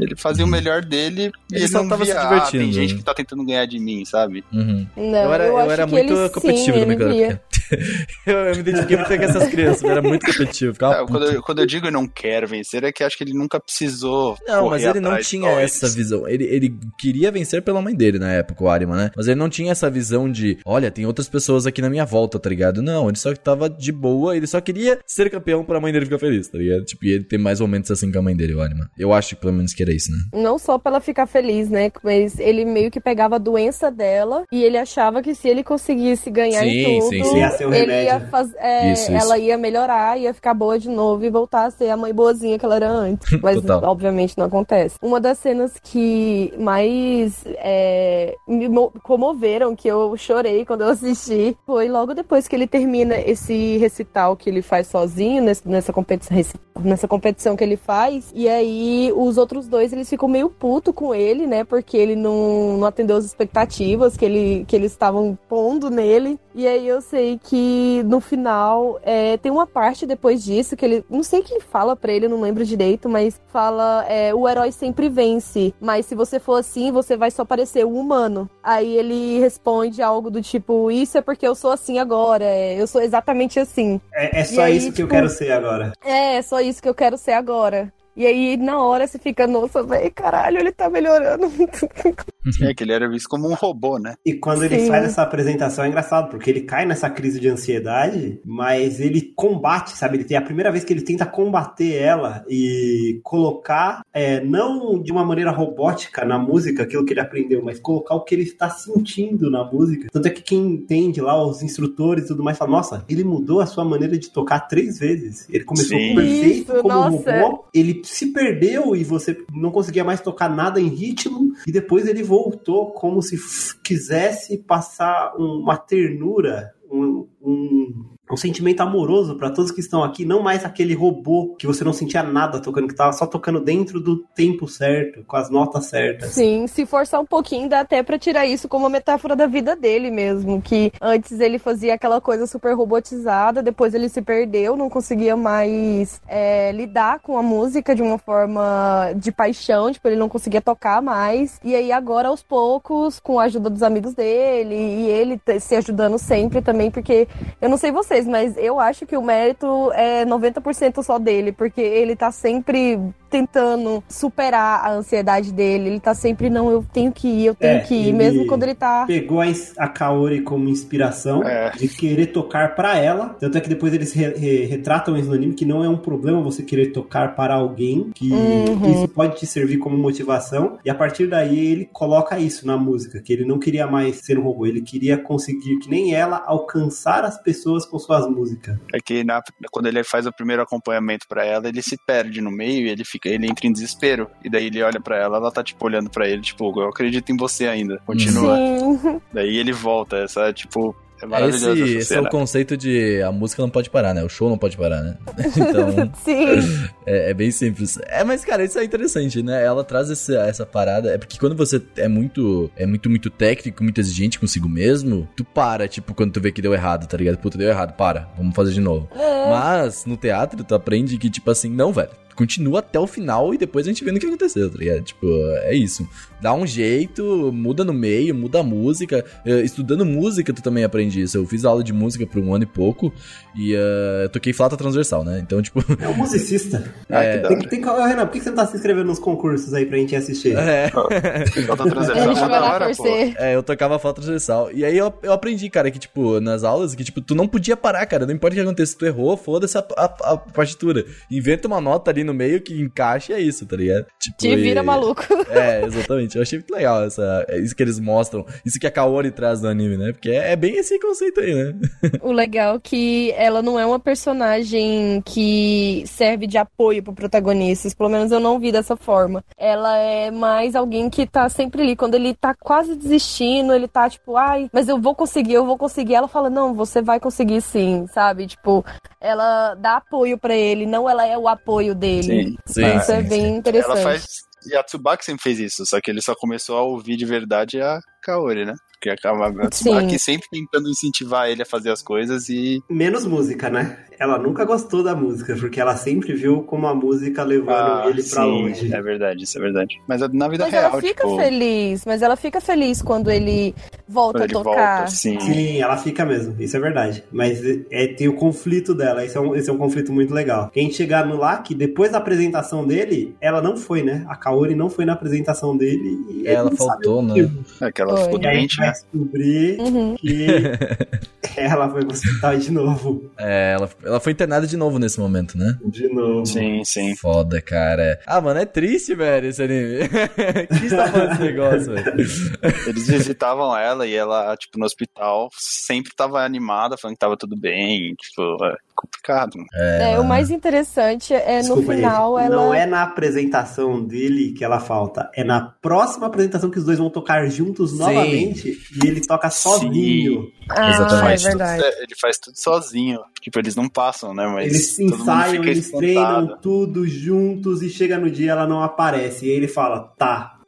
ele fazia o melhor dele e Ele ele, só não tava se via, ah, divertindo, tem gente né? que tá tentando ganhar de mim, sabe? Uhum. Não, eu era, eu acho era que muito ele, competitivo sim, quando eu eu, me identifiquei muito com essas crianças, era muito competitivo. Ficava É, quando, eu, quando eu digo eu não quero vencer, é que acho que ele nunca precisou. Não, mas ele não tinha essa eles. visão. Ele, ele queria vencer pela mãe dele na época, o Arima, né? Mas ele não tinha essa visão de, olha, tem outras pessoas aqui na minha volta, tá ligado? Não, ele só tava de boa, ele só queria ser campeão pra mãe dele ficar feliz, tá ligado? Tipo, e ele tem mais momentos assim com a mãe dele, o Arima. Eu acho que pelo menos que era isso, né? Não só pra ela ficar feliz, né? Mas ele meio que pegava a doença dela e ele achava que se ele conseguisse ganhar Sim, em tudo, sim, sim. Ser o ele remédio. ia faz... é, Isso, isso. ela ia melhorar, ia ficar boa de novo e voltar a ser a mãe boazinha que ela era antes. Mas Total. obviamente não acontece. Uma das cenas que mais é, me mo- comoveram, que eu chorei quando eu assisti, foi logo depois que ele termina esse recital que ele faz sozinho, nessa competição, nessa competição que ele faz. E aí os outros dois eles ficam meio puto com ele, né? Porque ele não, não atendeu as expectativas que, ele, que eles estavam pondo nele. E aí eu sei que no final é, tem uma parte depois disso que ele. Não sei quem fala pra ele, não lembro direito, mas fala: é, o herói sempre vence. Mas se você for assim, você vai só parecer um humano. Aí ele responde algo do tipo: Isso é porque eu sou assim agora. é, eu sou exatamente assim. É, é só aí, isso que eu tipo, quero ser agora. É, é só isso que eu quero ser agora. E aí, na hora, você fica, nossa, velho, caralho, ele tá melhorando. É que ele era visto como um robô, né? E quando ele Sim. faz essa apresentação é engraçado, porque ele cai nessa crise de ansiedade, mas ele combate, sabe? Ele tem a primeira vez que ele tenta combater ela e colocar, é, não de uma maneira robótica na música, aquilo que ele aprendeu, mas colocar o que ele está sentindo na música. Tanto é que quem entende lá, os instrutores e tudo mais, fala, nossa, ele mudou a sua maneira de tocar três vezes. Ele começou Sim. perfeito Isso, como nossa. robô, ele se perdeu e você não conseguia mais tocar nada em ritmo, e depois ele voltou como se quisesse passar um- uma ternura, um, um, um sentimento amoroso pra todos que estão aqui, não mais aquele robô que você não sentia nada tocando, que tava só tocando dentro do tempo certo, com as notas certas. Sim, se forçar um pouquinho, dá até pra tirar isso como uma metáfora da vida dele mesmo. Que antes ele fazia aquela coisa super robotizada, depois ele se perdeu, não conseguia mais é, lidar com a música de uma forma de paixão, tipo, ele não conseguia tocar mais. E aí agora, aos poucos, com a ajuda dos amigos dele e ele se ajudando sempre também, porque eu não sei vocês, mas eu acho que o mérito é 90% só dele, porque ele tá sempre tentando superar a ansiedade dele. Ele tá sempre, não, eu tenho que ir, eu tenho É, que ir, mesmo quando ele tá. Pegou a, a Kaori como inspiração É. de querer tocar pra ela. Tanto é que depois eles re- re- retratam isso no anime que não é um problema você querer tocar para alguém, que Uhum. isso pode te servir como motivação. E a partir daí ele coloca isso na música, que ele não queria mais ser um robô, ele queria conseguir, que nem ela, alcançar as pessoas com suas músicas. É que na- quando ele faz o primeiro acompanhamento pra ela, ele se perde no meio e ele fica, ele entra em desespero. E daí ele olha pra ela, ela tá tipo olhando pra ele, tipo, eu acredito em você ainda. Continua. Sim. Daí ele volta, essa é tipo, é maravilhoso esse, esse é o conceito de a música não pode parar, né? O show não pode parar, né? Então, Sim. é, é bem simples. É, mas, cara, isso é interessante, né? Ela traz essa, essa parada. É porque quando você é muito, é muito, muito técnico, muito exigente consigo mesmo, tu para, tipo, quando tu vê que deu errado, tá ligado? Puta, deu errado, para, vamos fazer de novo. É. Mas no teatro tu aprende que, tipo assim, não, velho. Continua até o final e depois a gente vê no que aconteceu, tá ligado? Tipo, é isso. Dá um jeito, muda no meio, muda a música. Eh, Estudando música, tu também aprende isso. Eu fiz aula de música por um ano e pouco e eh, toquei flauta transversal, né? Então, tipo. É um musicista. Ah, É. que da Tem, tem, que- Ô, Renan, por que você não tá se inscrevendo nos concursos aí pra gente assistir? É. Transversal, gente é da hora, pô. É, eu tocava flauta transversal. E aí eu, eu aprendi, cara, que, tipo, nas aulas, que, tipo, tu não podia parar, cara. Não importa o que aconteça, tu errou, foda-se a, a- a partitura. Inventa uma nota ali no meio que encaixa e é isso, tá ligado? Tipo, Te vira e- maluco. É, exatamente. Eu achei muito legal essa, é isso que eles mostram, isso que a Kaori traz no anime, né? Porque é, é bem esse conceito aí, né? O legal é que ela não é uma personagem que serve de apoio pro protagonista. Pelo menos eu não vi dessa forma. Ela é mais alguém que tá sempre ali. Quando ele tá quase desistindo, ele tá tipo, ai, mas eu vou conseguir, eu vou conseguir. Ela fala, não, você vai conseguir sim, sabe? Tipo, ela dá apoio pra ele, não ela é o apoio dele. Dele. Sim. Sim, Isso é sim, bem sim. interessante. Ela faz. E a Tsubaki sempre fez isso, só que ele só começou a ouvir de verdade a Kaori, né? Porque a, a Tsubaki Sim. sempre tentando incentivar ele a fazer as coisas e. Menos música, né? Ela nunca gostou da música, porque ela sempre viu como a música levando Ah, ele pra sim, longe. É verdade, isso é verdade. Mas na vida Mas real, ela fica tipo. feliz, mas ela fica feliz quando ele volta quando a ele tocar. volta, sim. Sim, ela fica mesmo, isso é verdade. Mas é, tem o conflito dela, esse é, um, esse é um conflito muito legal. Quem chegar no LAC, depois da apresentação dele, ela não foi, né? A Kaori não foi na apresentação dele e Ela faltou, né? motivo. É que ela Foi. ficou E aí a doente, gente vai né? descobrir Uhum. que ela foi pro hospital de novo. É, ela, ela foi internada de novo nesse momento, né? De novo. Sim, sim. Foda, cara. Ah, mano, é triste, velho, esse anime. Quem tá falando esse negócio, velho? Eles visitavam ela e ela, tipo, no hospital, sempre tava animada, falando que tava tudo bem. Tipo, é complicado. É, o mais interessante é no Desculpa, final gente, ela. Não é na apresentação dele que ela falta, é na próxima apresentação que os dois vão tocar juntos Sim. novamente e ele toca sozinho. Ah, Exatamente. é verdade. ele faz tudo sozinho. Tipo, eles não passam, né? Mas Eles todo mundo ensaiam, fica eles espantado. treinam tudo juntos e chega no dia ela não aparece. E aí ele fala: tá,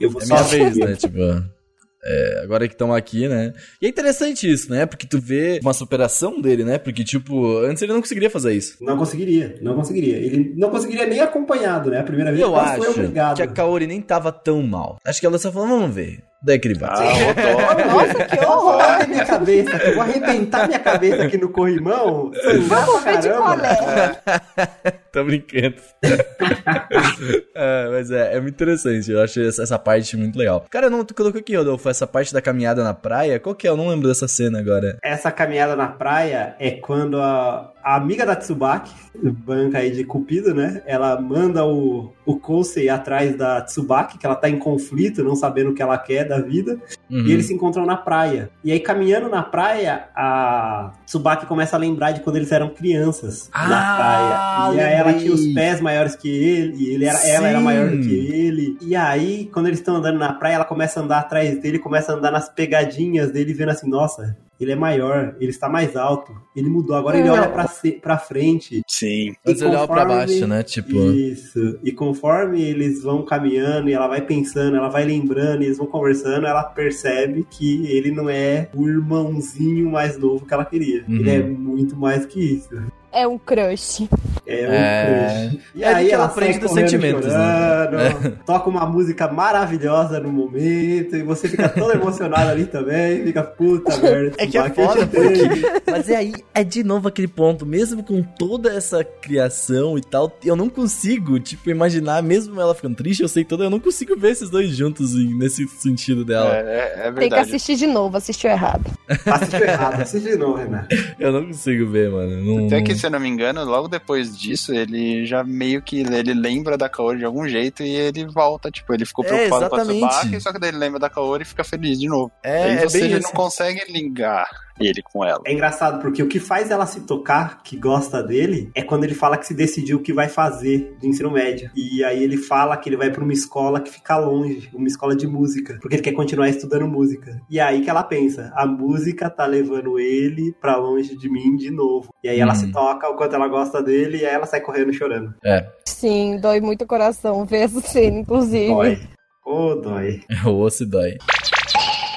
eu vou É vez, né? Tipo. É, agora que estão aqui, né? E é interessante isso, né? Porque tu vê uma superação dele, né? Porque, tipo, antes ele não conseguiria fazer isso. Não conseguiria, não conseguiria. Ele não conseguiria nem acompanhado, né? A primeira vez Eu quase foi acho obrigado. que a Kaori nem tava tão mal. Acho que ela só falou, vamos ver. Daí que ele vai. Ah. Nossa, que horror! Minha cabeça, que eu vou arrebentar minha cabeça aqui no corrimão. Vamos ver de qual é. Tô brincando. É, mas é, é muito interessante. Eu acho essa, essa parte muito legal. Cara, não, tu colocou aqui, Rodolfo, essa parte da caminhada na praia. Qual que é? Eu não lembro dessa cena agora. Essa caminhada na praia é quando a, a amiga da Tsubaki, banca aí de Cupido, né? Ela manda o, o Kousei atrás da Tsubaki, que ela tá em conflito, não sabendo o que ela quer da vida. Uhum. E eles se encontram na praia. E aí, caminhando na praia, a Tsubaki começa a lembrar de quando eles eram crianças na Ah, praia. E aí ela tinha os pés maiores que ele, e ele era, ela era maior do que ele. E aí, quando eles estão andando na praia, ela começa a andar atrás dele, começa a andar nas pegadinhas dele, vendo assim, nossa, ele é maior, ele está mais alto, ele mudou, agora ele Não. olha pra, pra frente. Sim. Antes E ele olhava pra conforme- baixo, né? Tipo. Isso. E conforme eles vão caminhando e ela vai pensando, ela vai lembrando, e eles vão conversando, ela percebe que ele não é o irmãozinho mais novo que ela queria. Uhum. Ele é muito mais que isso. É um crush. É um É. crush. E É aí que ela aprende sai dos sentimentos, né? chorando, toca uma música maravilhosa no momento, e você fica todo emocionado ali também, fica puta merda. É que é foda, entendo. Mas é aí, é de novo aquele ponto, mesmo com toda essa criação e tal, eu não consigo, tipo, imaginar, mesmo ela ficando triste, eu sei toda, eu não consigo ver esses dois juntos em- nesse sentido É, dela. é, é Tem que verdade. assistir de novo, assistiu errado. Assistiu errado, assiste de novo, Renato. Eu não consigo ver, mano. Não, Até que, se eu não me engano, logo depois disso, ele já meio que ele lembra da Kaori de algum jeito e ele volta, tipo, ele ficou É, preocupado com a. Tsubaki, só que daí ele lembra da Kaori e fica feliz de novo. É, Aí é você bem já isso. não consegue ligar ele com ela. É engraçado, porque o que faz ela se tocar, que gosta dele, é quando ele fala que se decidiu o que vai fazer do ensino médio. E aí ele fala que ele vai pra uma escola que fica longe, uma escola de música, porque ele quer continuar estudando música. E aí que ela pensa, a música tá levando ele pra longe de mim de novo. E aí ela Hum. se toca o quanto ela gosta dele e aí ela sai correndo chorando. É, Sim, dói muito o coração ver essa cena, inclusive. Dói. Ô, dói. o osso dói.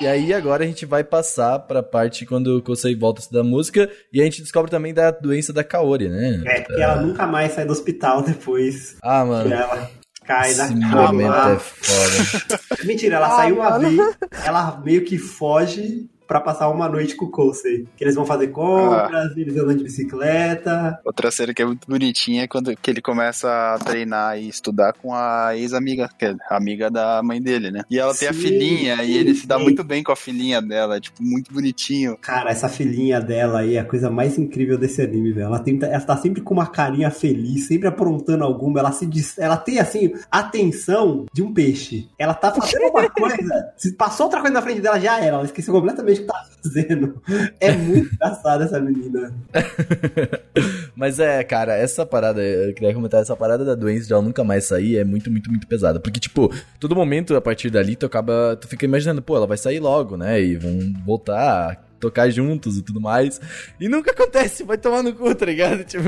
E aí agora a gente vai passar pra parte quando o Kosei volta a estudar música e a gente descobre também da doença da Kaori, né? É, porque ela nunca mais sai do hospital depois Ah, que mano. ela cai da Esse momento é cama. foda. Mentira, ela Ah, saiu uma mano. vez, ela meio que foge pra passar uma noite com o Kosei. Que eles vão fazer compras, eles andam de bicicleta. Outra cena que é muito bonitinha é quando que ele começa a treinar e estudar com a ex-amiga, que é amiga da mãe dele, né? E ela tem a Sim, filhinha e ele se dá sim. muito bem com a filhinha dela, tipo, muito bonitinho. Cara, essa filhinha dela aí é a coisa mais incrível desse anime, velho. Ela, tenta, ela tá sempre com uma carinha feliz, sempre aprontando alguma. Ela se dis- ela tem assim a atenção de um peixe. Ela tá fazendo uma coisa, se passou outra coisa na frente dela já era. Ela esqueceu completamente tava fazendo. É muito engraçada essa menina. Mas é, cara, essa parada, eu queria comentar, essa parada da doença de ela nunca mais sair é muito, muito, muito pesada. Porque, tipo, todo momento a partir dali tu acaba, tu fica imaginando, pô, ela vai sair logo, né? E vão voltar tocar juntos e tudo mais. E nunca acontece, vai tomar no cu, tá ligado? Tipo,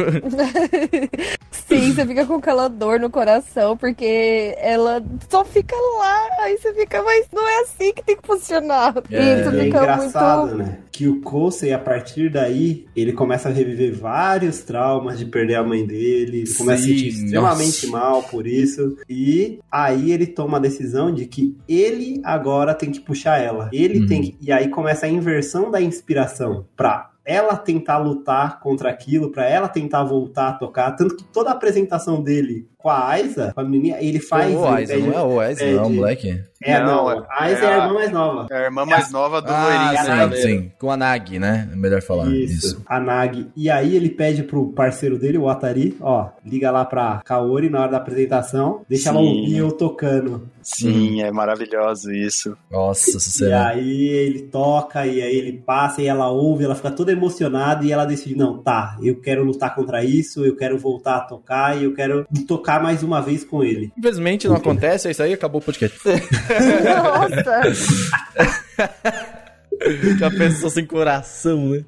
Sim, você fica com aquela dor no coração, porque ela só fica lá, aí você fica, mas não é assim que tem que funcionar. É. e isso É engraçado, muito. né? Que o Coulson, a partir daí, ele começa a reviver vários traumas de perder a mãe dele, ele começa a se sentir Sim, extremamente nossa. mal por isso. E aí ele toma a decisão de que ele agora tem que puxar ela. Ele Uhum. tem que... E aí começa a inversão da inspiração pra ela tentar lutar contra aquilo, pra ela tentar voltar a tocar. Tanto que toda a apresentação dele com a Aiza, com a menina, ele faz. o ele Aiza, pede- não é o Aiza, não é o pede- moleque? É, não. Não, a Aiza é, é a irmã mais nova. É a irmã mais nova do Ah, loirinho. sim, sim. Com a Nag, né? É melhor falar. Isso, Isso. a Nag. E aí ele pede pro parceiro dele, o Atari, ó, liga lá pra Kaori na hora da apresentação, deixa ela Sim. ouvir eu tocando. Sim, é maravilhoso isso. Nossa, essa E aí ele toca, e aí ele passa, e ela ouve, ela fica toda emocionada, e ela decide, não, tá, eu quero lutar contra isso, eu quero voltar a tocar, e eu quero tocar mais uma vez com ele. Infelizmente não acontece, é isso aí, acabou o podcast. Nossa! Já pensou sem coração, né?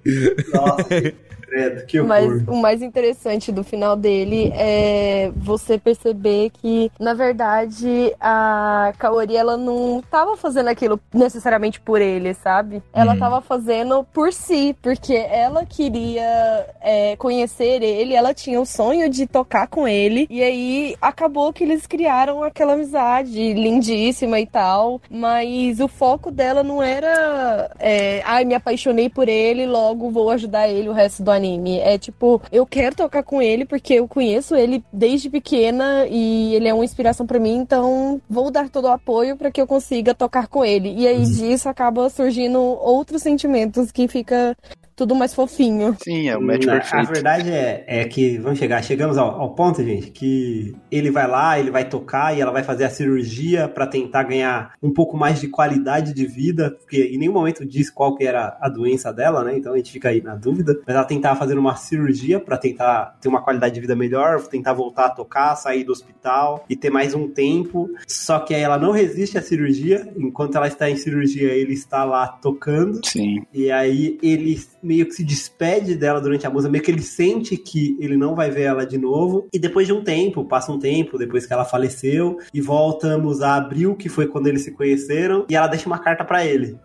Nossa, credo, que horror. Mas o mais interessante do final dele é você perceber que, na verdade, a Kaori ela não tava fazendo aquilo necessariamente por ele, sabe? Ela Uhum. tava fazendo por si, porque ela queria é, conhecer ele, ela tinha o sonho de tocar com ele, e aí acabou que eles criaram aquela amizade lindíssima e tal, mas o foco dela não era, é, ai, me apaixonei por ele, logo vou ajudar ele o resto do anime. É tipo, eu quero tocar com ele porque eu conheço ele desde pequena e ele é uma inspiração pra mim, então vou dar todo o apoio pra que eu consiga tocar com ele. E aí disso acaba surgindo outros sentimentos que fica tudo mais fofinho. Sim, é o match Na- A perfeito. verdade é, é que, vamos chegar, chegamos ao, ao ponto, gente, que ele vai lá, ele vai tocar e ela vai fazer a cirurgia pra tentar ganhar um pouco mais de qualidade de vida, porque em nenhum momento diz qual que era a doença dela, né? Então a gente fica aí na dúvida. Mas ela tentava fazer uma cirurgia pra tentar ter uma qualidade de vida melhor, tentar voltar a tocar, sair do hospital e ter mais um tempo. Só que aí ela não resiste à cirurgia, enquanto ela está em cirurgia, ele está lá tocando. Sim. E aí ele meio que se despede dela durante a música, meio que ele sente que ele não vai ver ela de novo. E depois de um tempo, passa um tempo, depois que ela faleceu, e voltamos a abril, que foi quando eles se conheceram, e ela deixa uma carta pra ele.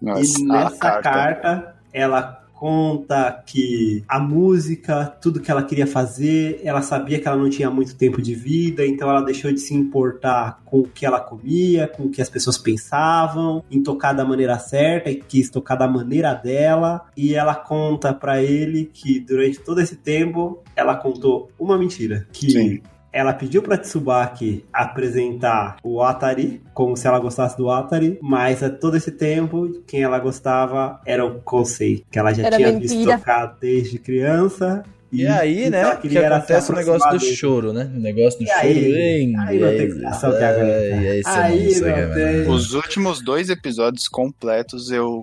Nossa, e nessa carta. ela conta que a música, tudo que ela queria fazer, ela sabia que ela não tinha muito tempo de vida, então ela deixou de se importar com o que ela comia, com o que as pessoas pensavam, em tocar da maneira certa e quis tocar da maneira dela. E ela conta pra ele que durante todo esse tempo ela contou uma mentira, que Sim. Ela pediu pra Tsubaki apresentar o Atari, como se ela gostasse do Atari, mas a todo esse tempo, quem ela gostava era o Kosei, que ela já Era tinha mentira. visto tocar desde criança. E aí, o né, ela que acontece o negócio do dele. choro, né? O negócio do E choro. aí? Aí não tem explicação que aguenta. Ai, aí você Aí não consegue não aguentar. tem. Os últimos dois episódios completos eu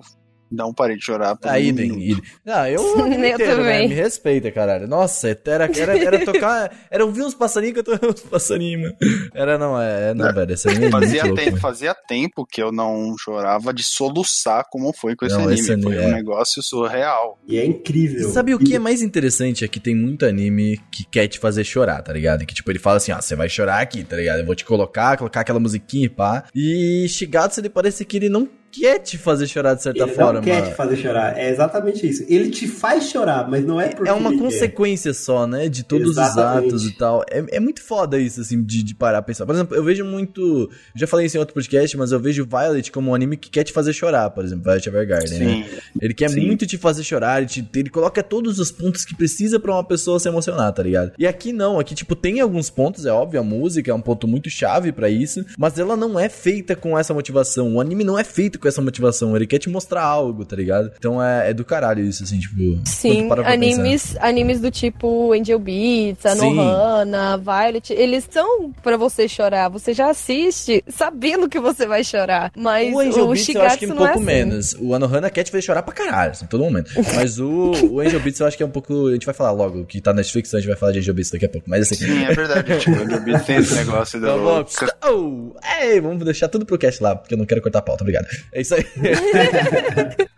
não parei de chorar. por Aí, um bem. Não, eu, Eu inteiro, né? também. Me respeita, caralho. Nossa, era, era, era tocar. Era ouvir uns passarinhos que eu tô uns passarinhos, mano. Era, não, é, não, velho. Esse anime é muito Fazia louco, tempo, mano. fazia tempo que eu não chorava de soluçar como foi com esse Não, anime. esse anime, Foi é. um negócio surreal. E é incrível. E sabe o que é mais interessante? É que tem muito anime que quer te fazer chorar, tá ligado? Que tipo, ele fala assim, ó, você vai chorar aqui, tá ligado? Eu vou te colocar, colocar aquela musiquinha e pá. E Shigatsu, ele parece que ele não quer te fazer chorar de certa Ele forma. não quer te fazer chorar. É exatamente isso. Ele te faz chorar, mas não é porque É uma ele quer. consequência só, né? De todos Exatamente. os atos e tal. É, é muito foda isso, assim, de, de parar a pensar. Por exemplo, eu vejo muito. Eu já falei isso em outro podcast, mas eu vejo Violet como um anime que quer te fazer chorar, por exemplo, Violet Evergarden, né? Sim. Ele quer Sim. muito te fazer chorar, ele, te- ele coloca todos os pontos que precisa pra uma pessoa se emocionar, tá ligado? E aqui não, aqui, tipo, tem alguns pontos, é óbvio, a música é um ponto muito chave pra isso, mas ela não é feita com essa motivação. O anime não é feito com essa motivação, ele quer te mostrar algo, tá ligado? Então é, é do caralho isso, assim, tipo. Sim, para pensar. animes, animes do tipo Angel Beats. Anohana, Violet, eles são pra você chorar. Você já assiste sabendo que você vai chorar. Mas O o, Angel Beats eu acho que Shigatsu um não é pouco assim. menos. O Anohana quer te fazer chorar pra caralho, assim, todo momento. Mas o, o Angel Beats eu acho que é um pouco. A gente vai falar logo, que tá na Netflix, a gente vai falar de Angel Beats daqui a pouco. Mas assim. Sim, é verdade. tipo, o Angel Beats tem esse negócio do... Vamos, oh, ei, vamos deixar tudo pro cast lá, porque eu não quero cortar a pauta, obrigado. É isso aí.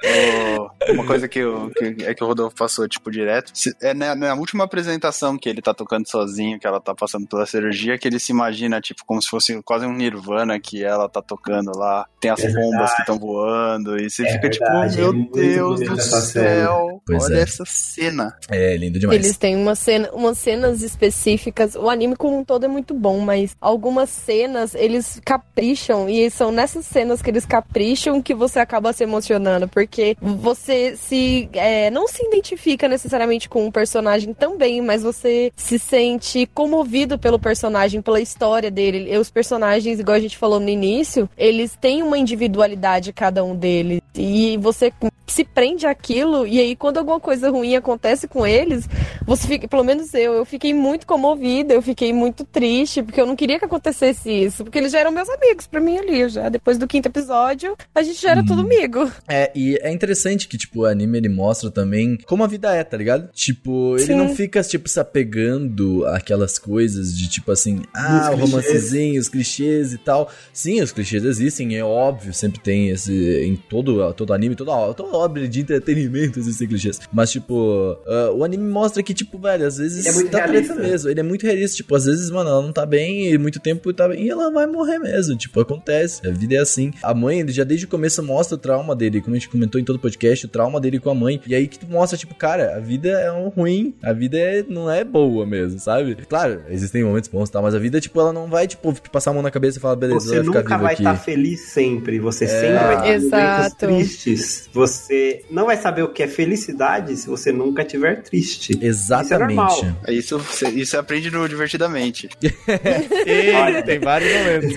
Uma coisa que, eu, que é que o Rodolfo passou, tipo, direto. É na, na última apresentação que ele tá tocando sozinho, que ela tá passando pela cirurgia, que ele se imagina, tipo, como se fosse quase um Nirvana que ela tá tocando lá. Tem as É bombas verdade. que estão voando. E você É fica verdade, tipo, é meu muito Deus do céu. Pois olha é. essa cena. É, lindo demais. Eles têm uma cena, umas cenas específicas. O anime como um todo é muito bom, mas algumas cenas eles capricham e são nessas cenas que eles capricham que você acaba se emocionando, porque você se é, não se identifica necessariamente com o personagem também, mas você se sente comovido pelo personagem, pela história dele. E os personagens, igual a gente falou no início, eles têm uma individualidade cada um deles e você se prende àquilo e aí quando alguma coisa ruim acontece com eles, você fica, pelo menos eu, eu fiquei muito comovida, eu fiquei muito triste, porque eu não queria que acontecesse isso, porque eles já eram meus amigos pra mim ali, já depois do quinto episódio, a gente já era tudo amigo. É, e é interessante que, tipo, o anime ele mostra também como a vida é, tá ligado? Tipo, ele Sim. não fica, tipo, se apegando àquelas coisas de, tipo assim, ah, o clichês. romancezinho, os clichês e tal. Sim, os clichês existem, é óbvio, sempre tem esse. Em todo, todo anime, toda, toda obra de entretenimento existem clichês. Mas, tipo, ah, o anime mostra que, tipo, velho, às vezes Ele é muito dá realista. treta mesmo. Ele é muito realista. Tipo, às vezes, mano, ela não tá bem e muito tempo tá bem e ela vai morrer mesmo. Tipo, acontece. A vida é assim. A mãe, ele já desde o começo mostra o trauma dele. Como a gente comentou em todo o podcast, o trauma dele com a mãe. E aí que tu mostra, tipo, cara, a vida é um ruim. A vida é, não é boa mesmo, sabe? Claro, existem momentos bons, tá? Mas a vida, tipo, ela não vai, tipo, passar a mão na cabeça e falar, beleza, Você vai ficar nunca vai estar feliz sempre. Você É. sempre vai ter momentos Exato. Tristes. Você não vai saber o que é felicidade se você nunca estiver triste. Exatamente. normal. É Isso, você- isso você aprende no Divertidamente. Sim, tem vários momentos.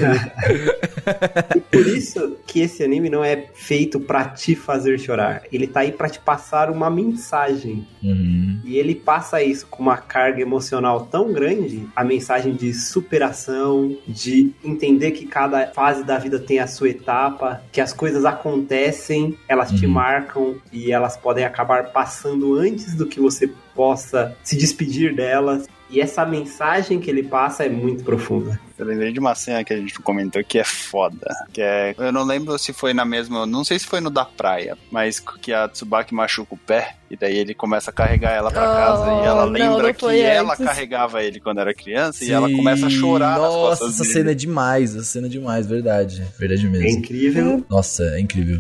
E por isso que esse anime não é feito pra te fazer chorar. Ele tá aí pra te passar uma mensagem. Uhum. E ele passa isso com uma carga emocional tão grande, a mensagem de superação, de entender que cada fase da vida tem a sua etapa, que as coisas acontecem, elas te Uhum. marcam e elas podem acabar passando antes do que você possa se despedir delas. E essa mensagem que ele passa é muito profunda. Eu lembrei de uma cena que a gente comentou que é foda. Que é. Eu não lembro se foi na mesma. Não sei se foi no da praia, mas que a Tsubaki machuca o pé. E daí ele começa a carregar ela pra casa. E ela Oh, não, lembra não que foi ela antes. carregava ele quando era criança. E ela começa a chorar nas Nossa, costas essa dele. cena é demais. Essa cena é demais, verdade. Verdade É mesmo. incrível. Nossa, é incrível.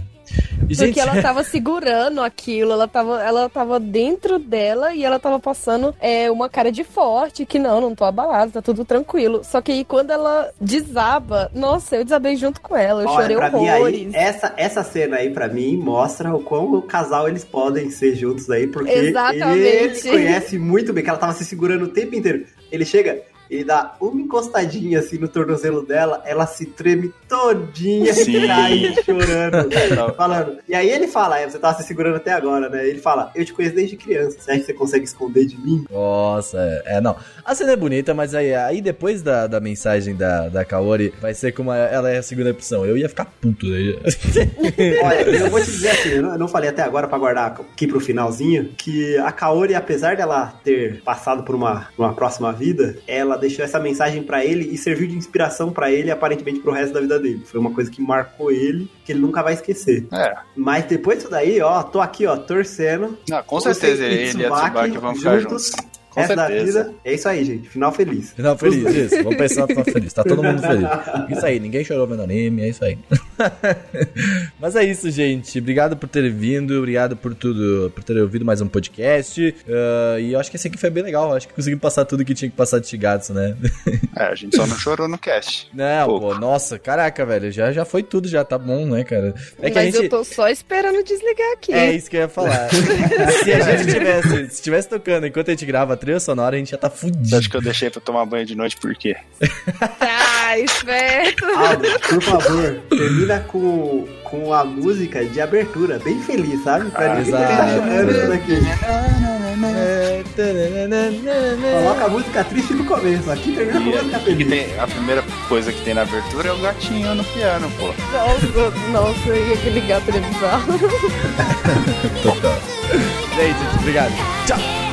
Porque ela tava segurando aquilo, ela tava, ela tava dentro dela e ela tava passando é, uma cara de forte, que não, não tô abalada, tá tudo tranquilo. Só que aí quando ela desaba, nossa, eu desabei junto com ela, eu Olha, chorei pra mim horrores. aí, essa, essa cena aí, pra mim, mostra o quão o casal eles podem ser juntos aí, porque Exatamente. ele conhece muito bem, que ela tava se segurando o tempo inteiro. Ele chega, ele dá uma encostadinha assim no tornozelo dela, ela se treme todinha Sim. e cai chorando, falando. E aí ele fala, é, você tava se segurando até agora, né? Ele fala, eu te conheço desde criança, você acha que você consegue esconder de mim? Nossa, é, é, não. A cena é bonita, mas aí, aí depois da, da mensagem da, da Kaori, vai ser como ela é a segunda opção. Eu ia ficar puto. Né? Olha, eu vou te dizer assim, eu não, eu não falei até agora pra guardar aqui pro finalzinho, que a Kaori, apesar dela ter passado por uma, uma próxima vida, ela deixou essa mensagem pra ele e serviu de inspiração pra ele, aparentemente pro resto da vida dele. Foi uma coisa que marcou ele, que ele nunca vai esquecer. É. Mas depois disso daí, ó, tô aqui, ó, torcendo. Não, com certeza e ele e a Tsubaki vão ficar juntos. Com resto da certeza. vida. É isso aí, gente. Final feliz. Final feliz, isso. Vamos pensar no final feliz. Tá todo mundo feliz. Isso aí, ninguém chorou vendo anime, é isso aí. Mas é isso, gente. Obrigado por ter vindo, obrigado por tudo, por ter ouvido mais um podcast. Ah, e eu acho que esse aqui foi bem legal. Acho que conseguimos passar tudo que tinha que passar de Shigatsu, né? É, a gente só não chorou no cast. Não, Pouco. pô, nossa, caraca, velho. Já, já foi tudo, já tá bom, né, cara? É que a Mas gente. eu tô só esperando desligar aqui. É isso que eu ia falar. se a gente tivesse, se tivesse tocando enquanto a gente grava a trilha sonora, a gente já tá Você fudido. acha que eu deixei pra tomar banho de noite por quê? Tá, esperto. Aldo, por favor, termina com, com a música de abertura, bem feliz, sabe? Pra Ah, ninguém exato. ficar chorando isso daqui. Coloca a música triste no começo, aqui termina com a música Que feliz. tem, a primeira coisa que tem na abertura é o gatinho no piano, pô. Nossa, nossa, eu ia ligar a televisão. Total. Gente, obrigado. Tchau.